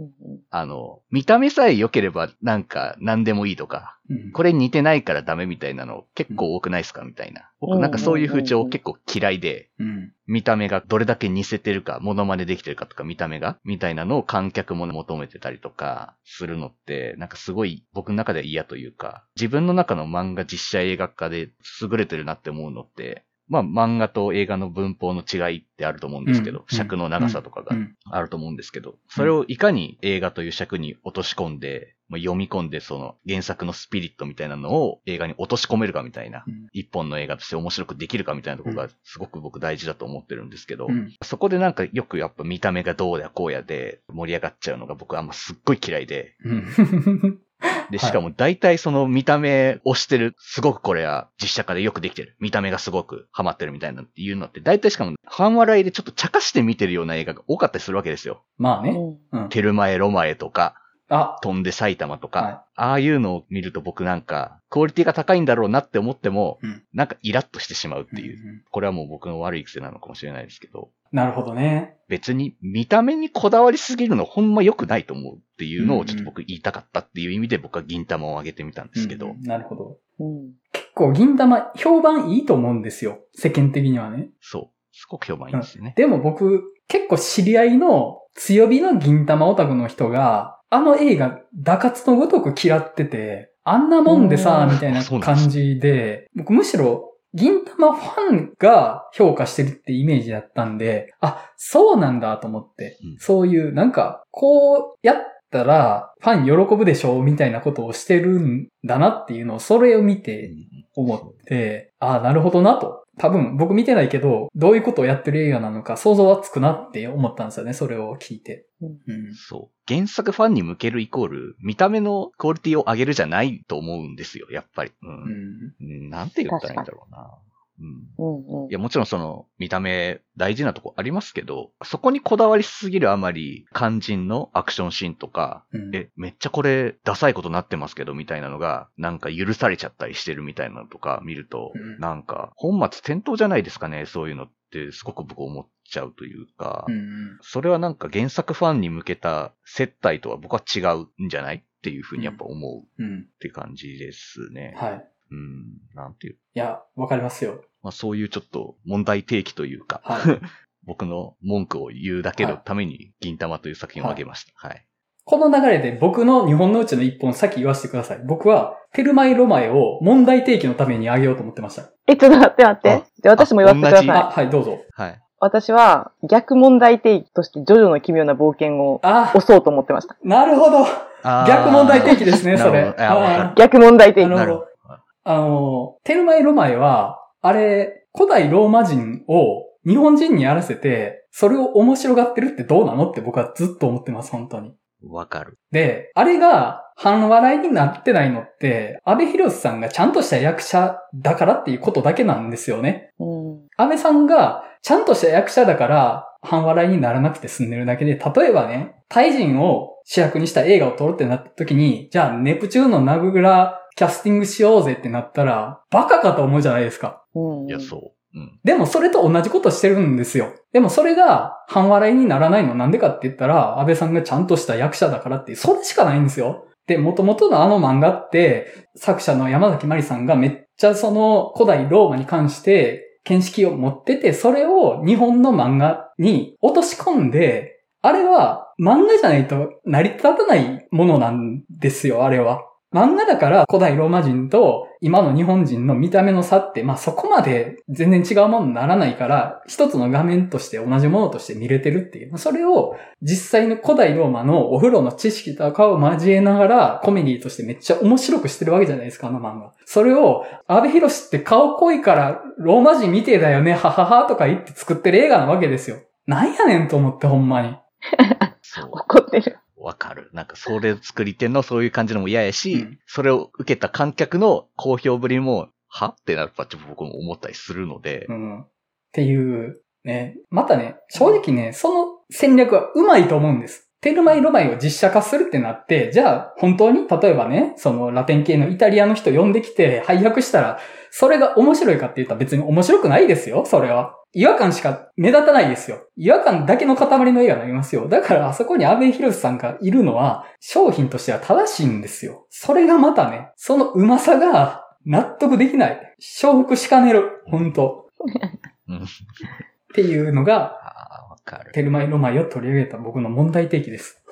あの、見た目さえ良ければなんか何でもいいとか、うんこれ似てないからダメみたいなの結構多くないですかみたいな。僕なんかそういう風潮結構嫌いで、うん。見た目がどれだけ似せてるか、モノマネできてるかとか見た目が、みたいなのを観客も求めてたりとかするのって、なんかすごい僕の中では嫌というか、自分の中の漫画実写映画化で優れてるなって思うのって、まあ漫画と映画の文法の違いってあると思うんですけど、うん尺の長さとかがうん。あると思うんですけど、それをいかに映画という尺に落とし込んで、まあ読み込んでその原作のスピリットみたいなのを映画に落とし込めるかみたいなうん、一本の映画として面白くできるかみたいなところがすごく僕大事だと思ってるんですけど、うん。そこでなんかよくやっぱ見た目がどうやこうやで盛り上がっちゃうのが僕はあんますっごい嫌いで、うん。で、はいしかも大体その見た目をしてる、すごくこれは実写化でよくできてる。見た目がすごくハマってるみたいなっていうのって、大体しかも半笑いでちょっと茶化して見てるような映画が多かったりするわけですよ。まあね。うんうん。テルマエロマエとか、あ、飛んで埼玉とか、はいああいうのを見ると僕なんか、クオリティが高いんだろうなって思っても、うんなんかイラッとしてしまうっていう。うんこれはもう僕の悪い癖なのかもしれないですけど、なるほどね。別に見た目にこだわりすぎるのほんま良くないと思うっていうのをちょっと僕言いたかったっていう意味で僕は銀玉を上げてみたんですけど、うんなるほど。うん結構銀玉評判いいと思うんですよ。世間的にはね。そう。すごく評判いいんですよね。でも僕、結構知り合いの強火の銀玉オタクの人が、あの映画、打活のごとく嫌ってて、あんなもんでさ、うん。みたいな感じで、僕むしろ、銀玉ファンが評価してるってイメージだったんで、あ、そうなんだと思って、うん。そういう、なんか、こうやったら、ファン喜ぶでしょみたいなことをしてるんだなっていうのを、それを見て、思って、ああ、なるほどなと。多分僕見てないけど、どういうことをやってる映画なのか想像はつくなって思ったんですよね、それを聞いて。うんうん。そう。原作ファンに向けるイコール、見た目のクオリティを上げるじゃないと思うんですよ、やっぱり。う。うんん。うんなんて言ったらいいんだろうな。うん。うんうんいや、もちろんその、見た目大事なとこありますけど、そこにこだわりすぎるあまり、肝心のアクションシーンとか、うんえ、めっちゃこれ、ダサいことなってますけど、みたいなのが、なんか許されちゃったりしてるみたいなのとか見ると、うんなんか、本末転倒じゃないですかね、そういうのって、すごく僕思っちゃうというか、うん。それはなんか原作ファンに向けた接待とは僕は違うんじゃないっていうふうにやっぱ思ううん。って感じですね。はい。うん、なんていう。いや、わかりますよ。まあそういうちょっと問題提起というか、はい。僕の文句を言うだけのはいために、銀玉という作品をあげました。はい。この流れで僕の日本のうちの一本先言わせてください。僕は、テルマエロマエを問題提起のためにあげようと思ってました。え、ちょっと待って待ってあ？じゃあ私も言わせてください。あ、はい、どうぞ。はい。私は逆問題提起としてジョジョの奇妙な冒険をあ押、そうと思ってました。なるほど。逆問題提起ですね、それ。逆問題提起。なるほど。あの、テルマエロマエは、あれ、古代ローマ人を日本人にやらせて、それを面白がってるってどうなのって僕はずっと思ってます、本当に。わかる。で、あれが半笑いになってないのって、安倍博さんがちゃんとした役者だからっていうことだけなんですよね。うん。安倍さんがちゃんとした役者だから半笑いにならなくて済んでるだけで、例えばね、タイ人を主役にした映画を撮るってなった時に、じゃあネプチューンのナググラキャスティングしようぜってなったら、バカかと思うじゃないですか。うん。いや、そう。うん。でもそれと同じことしてるんですよ。でもそれが半笑いにならないのなんでかって言ったら、安倍さんがちゃんとした役者だからってそれしかないんですよ。で、元々のあの漫画って、作者の山崎まりさんがめっちゃその古代ローマに関して見識を持ってて、それを日本の漫画に落とし込んで、あれは漫画じゃないと成り立たないものなんですよ、あれは。漫画だから古代ローマ人と今の日本人の見た目の差って、まあそこまで全然違うものにならないから、一つの画面として同じものとして見れてるっていう。それを実際の古代ローマのお風呂の知識とかを交えながらコメディとしてめっちゃ面白くしてるわけじゃないですか、あの漫画。それを、安倍博士って顔濃いからローマ人みてえだよね、はははとか言って作ってる映画なわけですよ。なんやねんと思ってほんまに。怒ってる。わかる。なんか、それ作り手のそういう感じのも嫌やし、うんそれを受けた観客の好評ぶりも、は？ってなるかって僕も思ったりするので、うん。っていう、ね。またね、正直ね、その戦略はうまいと思うんです。テルマイロマイを実写化するってなって、じゃあ本当に例えばね、そのラテン系のイタリアの人呼んできて配役したら、それが面白いかって言ったら別に面白くないですよ、それは。違和感しか目立たないですよ。違和感だけの塊の映画になりますよ。だからあそこに安部寛さんがいるのは商品としては正しいんですよ。それがまたね、そのうまさが納得できない。承服しかねる。本当うん。っていうのが、かる。テルマイロマイを取り上げた僕の問題提起です。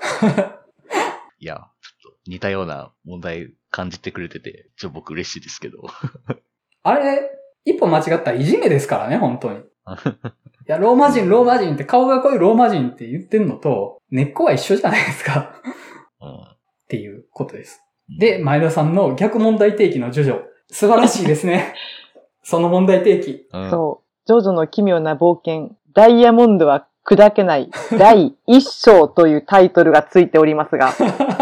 いや、ちょっと似たような問題感じてくれてて、ちょっと僕嬉しいですけど。あれ、一歩間違ったらいじめですからね、本当に。いや、ローマ人、ローマ人って顔が濃いローマ人って言ってんのと、根っこは一緒じゃないですか。うんっていうことです。で、前田さんの逆問題提起のジョジョ。素晴らしいですね。その問題提起。うん、そう。ジョジョの奇妙な冒険、ダイヤモンドは砕けない第一章というタイトルがついておりますが、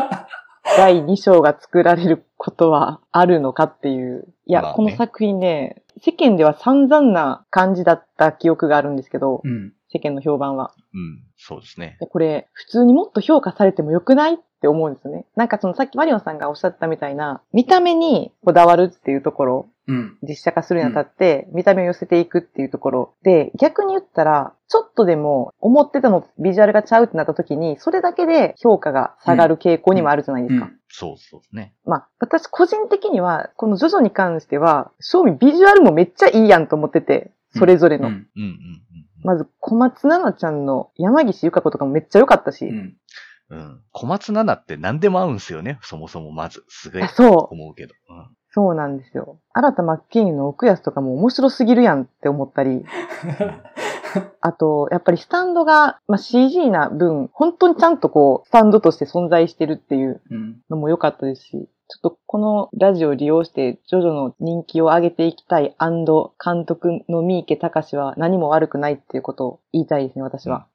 第二章が作られることはあるのかっていう。いや、まあねこの作品ね、世間では散々な感じだった記憶があるんですけど、うん。世間の評判は。うん、そうですね。でこれ、普通にもっと評価されてもよくないって思うんですよね。なんかそのさっきマリオンさんがおっしゃったみたいな、見た目にこだわるっていうところ、うん。実写化するにあたって、見た目を寄せていくっていうところで、逆に言ったら、ちょっとでも思ってたのとビジュアルがちゃうってなった時に、それだけで評価が下がる傾向にもあるじゃないですか。うんそうそうですね。まあ、私個人的には、このジョジョに関しては、正味ビジュアルもめっちゃいいやんと思ってて、それぞれの。うん。うんうんうんまず、小松菜奈ちゃんの山岸ゆか子とかもめっちゃ良かったし、うん。うん。うん。小松菜奈って何でも合うんすよね。そもそもまず。すごいあ、そう、思うけど。うん。そうなんですよ。新田真剣佑の奥安とかも面白すぎるやんって思ったり、あと、やっぱりスタンドが、まあ、CG な分、本当にちゃんとこう、スタンドとして存在してるっていううん。のも良かったですし、ちょっとこのラジオを利用して、ジョジョの人気を上げていきたい監督の三池隆は何も悪くないっていうことを言いたいですね、私は。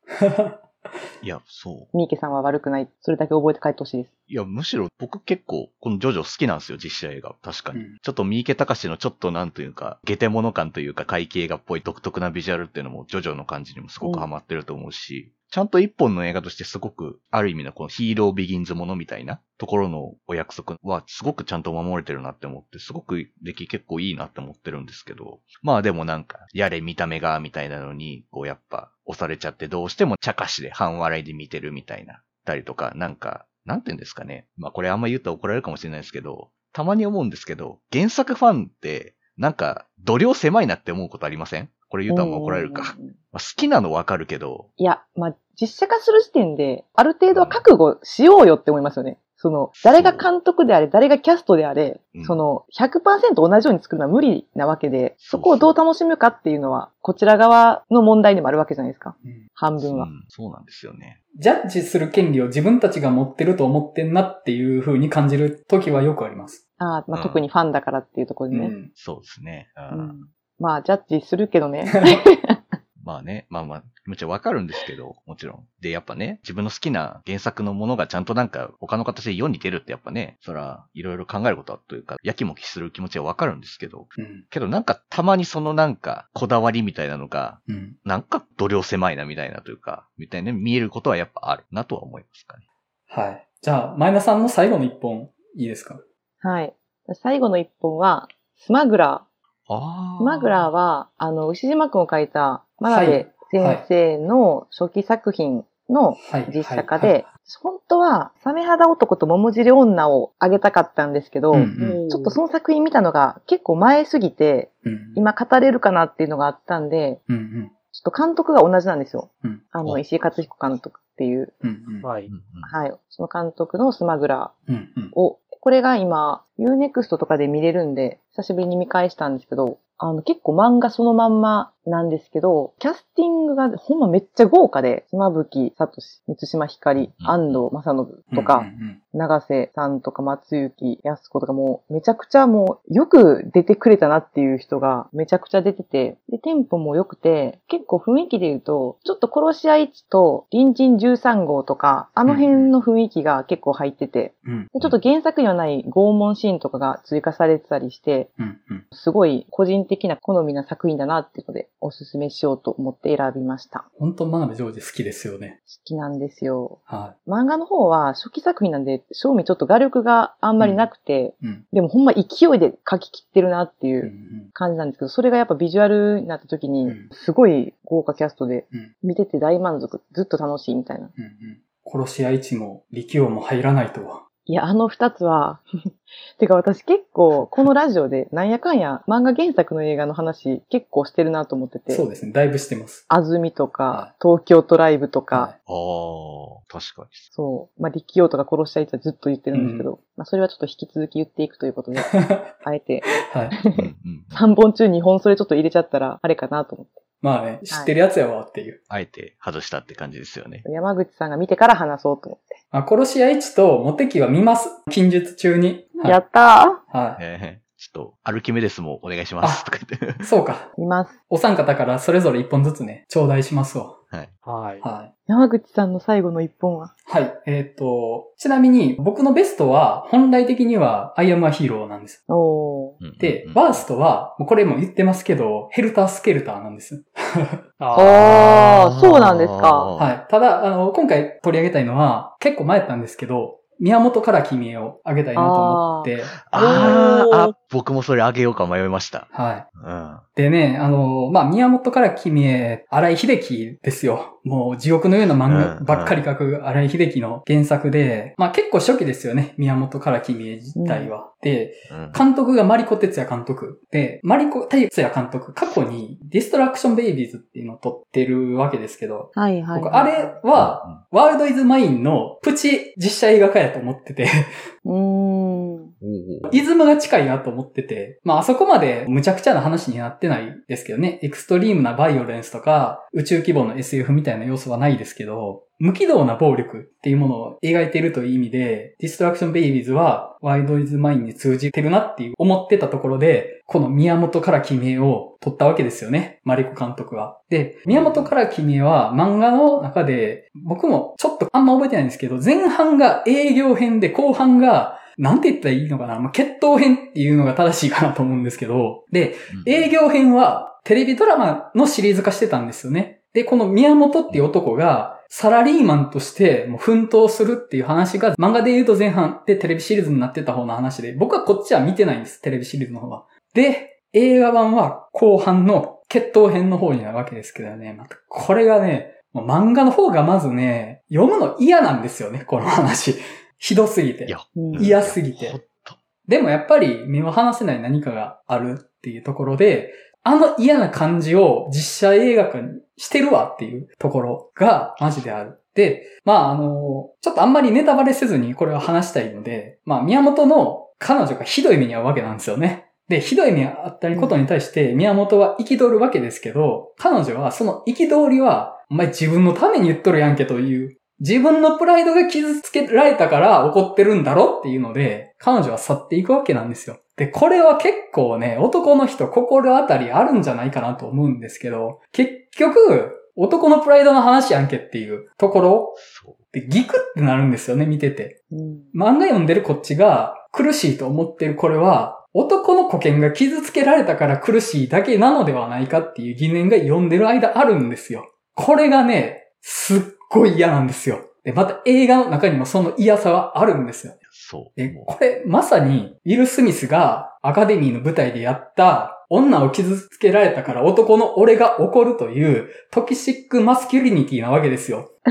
いや、そう。三池さんは悪くない。それだけ覚えて帰ってほしいです。いや、むしろ僕結構、このジョジョ好きなんですよ、実写映画。確かに。うんちょっと三池隆のちょっとなんというか、ゲテモノ感というか、会計画っぽい独特なビジュアルっていうのも、ジョジョの感じにもすごくハマってると思うし、ちゃんと一本の映画としてすごく、ある意味のこのヒーロービギンズものみたいなところのお約束は、すごくちゃんと守れてるなって思って、すごく出来結構いいなって思ってるんですけど、まあでもなんか、やれ見た目が、みたいなのに、こうやっぱ、押されちゃってどうしても茶化しで半笑いで見てるみたいな、たりとか、なんか、なんて言うんですかね。まあこれあんま言うと怒られるかもしれないですけど、たまに思うんですけど、原作ファンって、なんか、度量狭いなって思うことありません？これ言うとあんま怒られるか。うん。まあ、好きなのわかるけど、いや、まあ、実写化する時点で、ある程度は覚悟しようよって思いますよね。その、誰が監督であれ、誰がキャストであれ、うんその、100%同じように作るのは無理なわけで、そこをどう楽しむかっていうのは、こちら側の問題でもあるわけじゃないですか。うん半分は。うんそうなんですよね。ジャッジする権利を自分たちが持ってると思ってんなっていう風に感じる時はよくあります。ああ、まあ、うん特にファンだからっていうところでね。うん。そうですね。ううんんまあ、ジャッジするけどね。まあね、まあまあ、もちろんわかるんですけど、もちろん。で、やっぱね、自分の好きな原作のものがちゃんとなんか他の形で世に出るってやっぱね、そら、いろいろ考えることはというか、やきもきする気持ちはわかるんですけど、うん。けどなんかたまにそのなんか、こだわりみたいなのが、うん。なんか度量狭いなみたいなというか、みたいな見えることはやっぱあるなとは思いますかね。はい。じゃあ、前田さんの最後の一本、いいですか？はい。最後の一本は、スマグラあー。スマグラーは、あの、牛島くんを書いた、真鍋先生の初期作品のはい。実写化で、本当は、サメ肌男と桃尻女をあげたかったんですけど、うんうんちょっとその作品見たのが結構前すぎて、うん。今語れるかなっていうのがあったんで、うんうん。ちょっと監督が同じなんですよ。うんあの、お石井勝彦監督っていう、うんうん。はい。うんうんはい。その監督のスマグラうんうんー。を、これが今、Unext とかで見れるんで、久しぶりに見返したんですけど、あの、結構漫画そのまんまなんですけど、キャスティングがほんまめっちゃ豪華で、妻夫木聡、三島ひかり、うん安藤正信とか、長瀬さんとか松雪康子とかもうめちゃくちゃもうよく出てくれたなっていう人がめちゃくちゃ出てて、で、テンポも良くて、結構雰囲気で言うと、ちょっと殺し合い地と隣人13号とか、あの辺の雰囲気が結構入ってて、ちょっと原作にはない拷問シーンとかが追加されてたりして、すごい個人的な好みな作品だなっていうのでおすすめしようと思って選びました。好本当真鍋ジョージ好きですよね。きなんですよ。は漫画の方は初期作品なんで、正味ちょっと画力があんまりなくて、い。うん。でもほんま勢いで書き切ってるなっていうんう。うん感じなんですけど、それがやっぱビジュアルになった時にうん、すごい豪華キャストでうん、見てて大満足、ずっと楽しいみたいな。うんうん。殺し屋一も力王も入らないとは。いや、あの二つは、てか私結構、このラジオでなんやかんや漫画原作の映画の話結構してるなと思っててそう、ですね。だいぶしてます。安住とはか、東京都ライブとか、はいああ、確かに。そう、まあ、力王とか殺しちゃいつはずっと言ってるんですけど、まあ、それはちょっと引き続き言っていくということで、あえて、はい。うんうん。3本中2本それちょっと入れちゃったら、あれかなと思って。まあね、知ってるやつやわっていう。あえて外したって感じですよね。山口さんが見てから話そうと思って。まあ、殺し屋一とモテキは見ます。近日中に。はい。やったはえーちょっと、アルキメデスもお願いします。とか言って。い。そうか。ー見ます。お三方からそれぞれ一本ずつね、頂戴しますわ。はい。はい。山口さんの最後の一本は？はい。えっ、と、ちなみに僕のベストは、本来的には、アイアムアヒーローなんです。おでうん、うんワーストは、これも言ってますけど、ヘルタースケルターなんです。あーそうなんですかはい。ただ、あの、今回取り上げたいのは、結構前やったんですけど、宮本から君へをあげたいなと思って、ああ、僕もそれあげようか迷いました。はい。うん。でね、あの、まあ、宮本から君へ、荒井秀樹ですよ。もう地獄のような漫画うんばっかり書く荒井秀樹の原作で、まあ、結構初期ですよね。宮本から君へ自体は。で、うん監督がマリコ哲也監督で、マリコ哲也監督、過去にディストラクションベイビーズっていうのを撮ってるわけですけど、はいはい。僕、あれは、ワールドイズマインのプチ実写映画化やと思ってて、うーん。うんイズムが近いなと思ってて、まああそこまで無茶苦茶な話になってないですけどね、エクストリームなバイオレンスとか宇宙規模の SF みたいな要素はないですけど、無軌道な暴力っていうものを描いているという意味で、ディストラクションベイビーズはワールドイズマインに通じてるなっていう思ってたところで、この宮本から君へを撮ったわけですよね、真利子監督は。で、宮本から君へは漫画の中で、僕もちょっとあんま覚えてないんですけど、前半が営業編で後半がなんて言ったらいいのかなまあ、決闘編っていうのが正しいかなと思うんですけど、で、営業編はテレビドラマのシリーズ化してたんですよね。で、この宮本っていう男がサラリーマンとしてもう奮闘するっていう話が漫画で言うと前半でテレビシリーズになってた方の話で、僕はこっちは見てないんです、テレビシリーズの方は。で、映画版は後半の決闘編の方になるわけですけどね。またこれがね、漫画の方がまずね、読むの嫌なんですよね、この話。ひどすぎて。嫌すぎてでもやっぱり目を離せない何かがあるっていうところで、あの嫌な感じを実写映画化にしてるわっていうところがマジである。で、まああの、ちょっとあんまりネタバレせずにこれを話したいので、まあ宮本の彼女がひどい目に遭うわけなんですよね。で、ひどい目にあったことに対して宮本は憤るわけですけど、彼女はその憤りは、お前自分のために言っとるやんけという自分のプライドが傷つけられたから怒ってるんだろっていうので、彼女は去っていくわけなんですよ。で、これは結構ね、男の人心当たりあるんじゃないかなと思うんですけど、結局、男のプライドの話やんけっていうところ。でギクってなるんですよね、見てて。うん。漫画読んでるこっちが苦しいと思ってるこれは、男の保険が傷つけられたから苦しいだけなのではないかっていう疑念が読んでる間あるんですよ。これがね、すっごい嫌なんですよ。で、また映画の中にもその嫌さはあるんですよ。そう。で、もこれ、まさに、ウィル・スミスがアカデミーの舞台でやった、女を傷つけられたから男の俺が怒るという、 toxic masculinity なわけですよ。う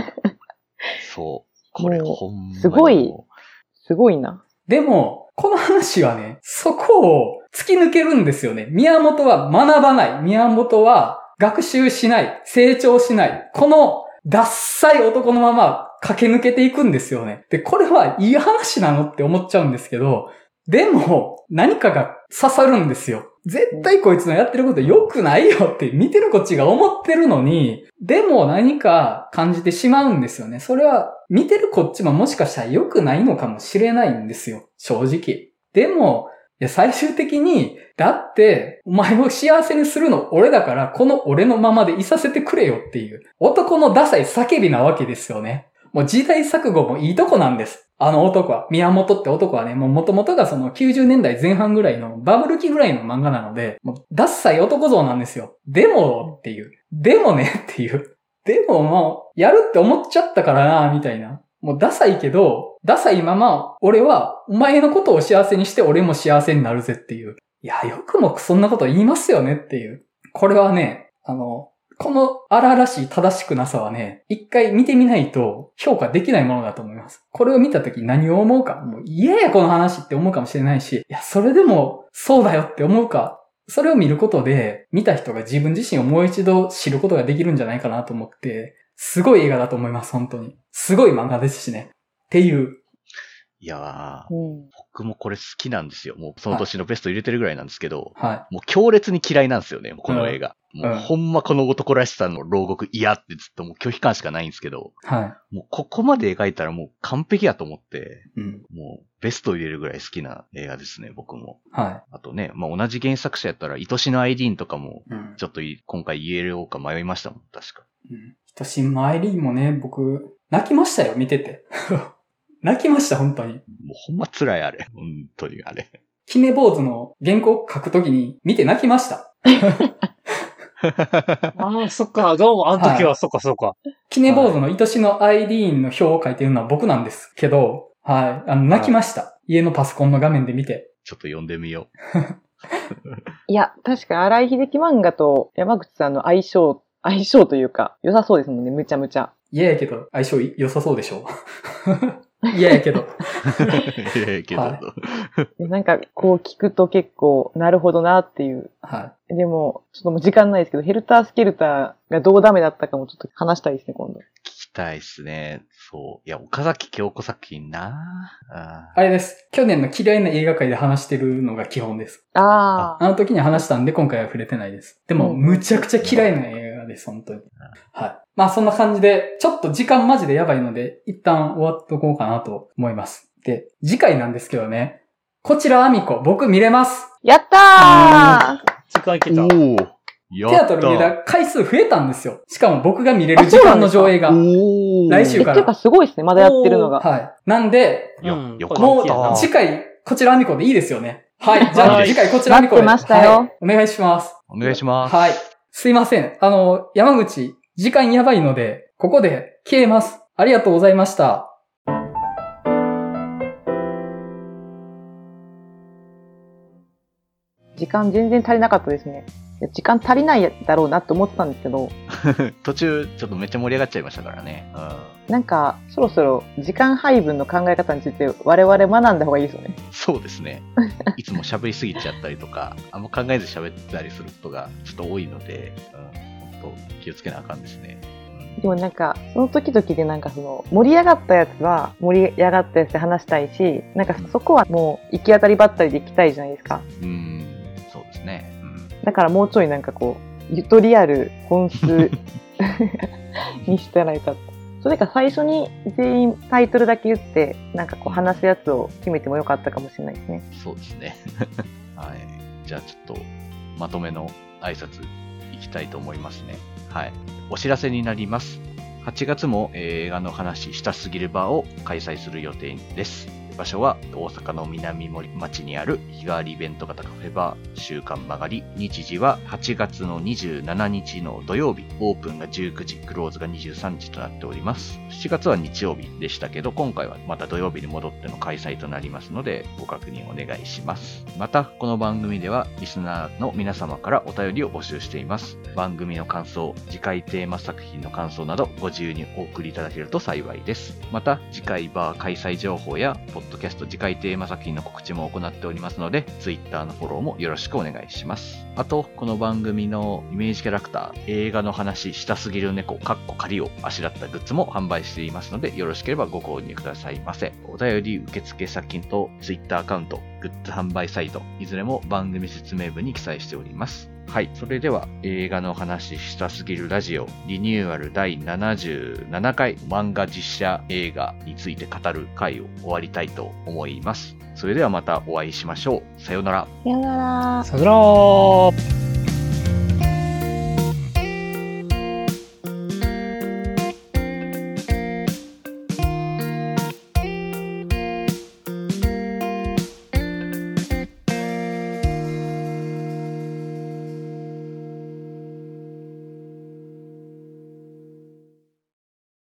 そう。これほんまにすごいもすごいな。でも、この話はね、そこを突き抜けるんですよね。宮本は学ばない。宮本は学習しない。成長しない。この、ダッサい男のまま駆け抜けていくんですよね。で、これはいい話なのって思っちゃうんですけど、でも、何かが刺さるんですよ。絶対こいつのやってること良くないよって見てるこっちが思ってるのに、でも何か感じてしまうんですよね。それは見てるこっちももしかしたら良くないのかもしれないんですよ。正直。でも、や最終的に、だって、お前を幸せにするの俺だから、この俺のままでいさせてくれよっていう、男のダサい叫びなわけですよね。もう時代錯誤もいいとこなんです。あの男は、宮本って男はね、もう元々がその90年代前半ぐらいのバブル期ぐらいの漫画なので、もうダッサい男像なんですよ。でもっていう。でもねっていう。でももう、やるって思っちゃったからな、みたいな。もうダサいけど、ダサいまま、俺は、お前のことを幸せにして俺も幸せになるぜっていう。いや、よくもそんなこと言いますよねっていう。これはね、あの、この荒々しい正しくなさはね、一回見てみないと評価できないものだと思います。これを見たとき何を思うか、もう嫌やこの話って思うかもしれないし、いや、それでもそうだよって思うか、それを見ることで、見た人が自分自身をもう一度知ることができるんじゃないかなと思って、すごい映画だと思います、本当に。すごい漫画ですしね。っていう。いやー、うん。僕もこれ好きなんですよ。もうその年のベスト入れてるぐらいなんですけど、はもう強烈に嫌いなんですよね、この映画。んもうほんまこの男らしさの牢獄嫌ってずっともう拒否感しかないんですけど、い。はもうここまで描いたらもう完璧やと思って、い。うん。もうベスト入れるぐらい好きな映画ですね、僕も。はあとね、まあ同じ原作者やったら、愛しのアイリーンとかも、い。うん。ちょっとい今回言えようか迷いましたもん、確か。うん。人しマイリーもね、僕、泣きましたよ、見てて。泣きました、本当に。もうほんま辛いあれ。本当にあれ。決め坊主の原稿書くときに見て泣きました。ああ、そっか。どうも、あの時は、はいそっか、そっか。キネ坊主の愛しのアイリーンの表を書いてるのは僕なんですけど、はい。あの、泣きました。家のパソコンの画面で見て。ちょっと読んでみよ いや、確か荒井秀樹漫画と山口さんの相性、相性というか、良さそうですもんね、むちゃむちゃ。嫌やけど、相性良さそうでしょ？嫌やけど。う。ええけど、はでなんか、こう聞くと結構、なるほどなっていう。はでも、ちょっともう時間ないですけど、ヘルタースケルターがどうダメだったかもちょっと話したいですね、今度。聞きたいっすね。そう。いや、岡崎京子作品なあい。あれです。去年の嫌いな映画界で話してるのが基本です。ああ。あの時に話したんで今回は触れてないです。でも、うんむちゃくちゃ嫌いな映画です、本当に。はい。まあそんな感じで、ちょっと時間マジでやばいので、一旦終わっとこうかなと思います。で、次回なんですけどね、こちらアミコ、僕見れます。やったー時間いけた。おーやテアトル見れた回数増えたんですよ。しかも僕が見れる時間の上映が。来週え、っていうかすごいですね、まだやってるのが。はい。なんで、もう次回、こちらアミコでいいですよね。はい。じゃあはい次回こちらアミコで。待ってましたよはいお願いします。お願いします。はい。すいません。あの、山口、時間やばいので、ここで消えます。ありがとうございました。時間全然足りなかったですね。時間足りないだろうなって思ってたんですけど、途中、ちょっとめっちゃ盛り上がっちゃいましたからね。うなんか、そろそろ時間配分の考え方について我々学んだ方がいいですよね。ん。そうですね。いつも喋りすぎちゃったりとか、あんま考えず喋ったりすることがちょっと多いので、うん、本当気をつけなあかんですね。でもなんか、その時々でなんかその、盛り上がったやつは盛り上がったやつで話したいし、なんかそこはもう行き当たりばったりで行きたいじゃないですか。うん、だからもうちょいなんかこう、ゆとりある本数 にしたらいいかと。それか最初に全員タイトルだけ言って、なんかこう話すやつを決めてもよかったかもしれないですね。そうですね。はい。じゃあちょっと、まとめの挨拶いきたいと思いますね。はい。お知らせになります。8月も、えー映画の話したすぎるバーを開催する予定です。場所は大阪の南森町にある日替わりイベント型カフェバー週刊曲がり。日時は8月の27日の土曜日。オープンが19時、クローズが23時となっております。7月は日曜日でしたけど、今回はまた土曜日に戻っての開催となりますので、ご確認お願いします。また、この番組ではリスナーの皆様からお便りを募集しています。番組の感想、次回テーマ作品の感想などご自由にお送りいただけると幸いです。また、次回バー開催情報や、ポッドキャスト次回テーマ作品の告知も行っておりますので、Twitter のフォローもよろしくお願いします。あと、この番組のイメージキャラクター、映画の話したすぎる猫、かっこ仮をあしらったグッズも販売していますので、よろしければご購入くださいませ。お便り受付先と Twitter アカウント、グッズ販売サイト、いずれも番組説明文に記載しております。はい。それでは、映画の話したすぎるラジオ、リニューアル第77回漫画実写映画について語る回を終わりたいと思います。それではまたお会いしましょう。さようなら。さよなら。さよなら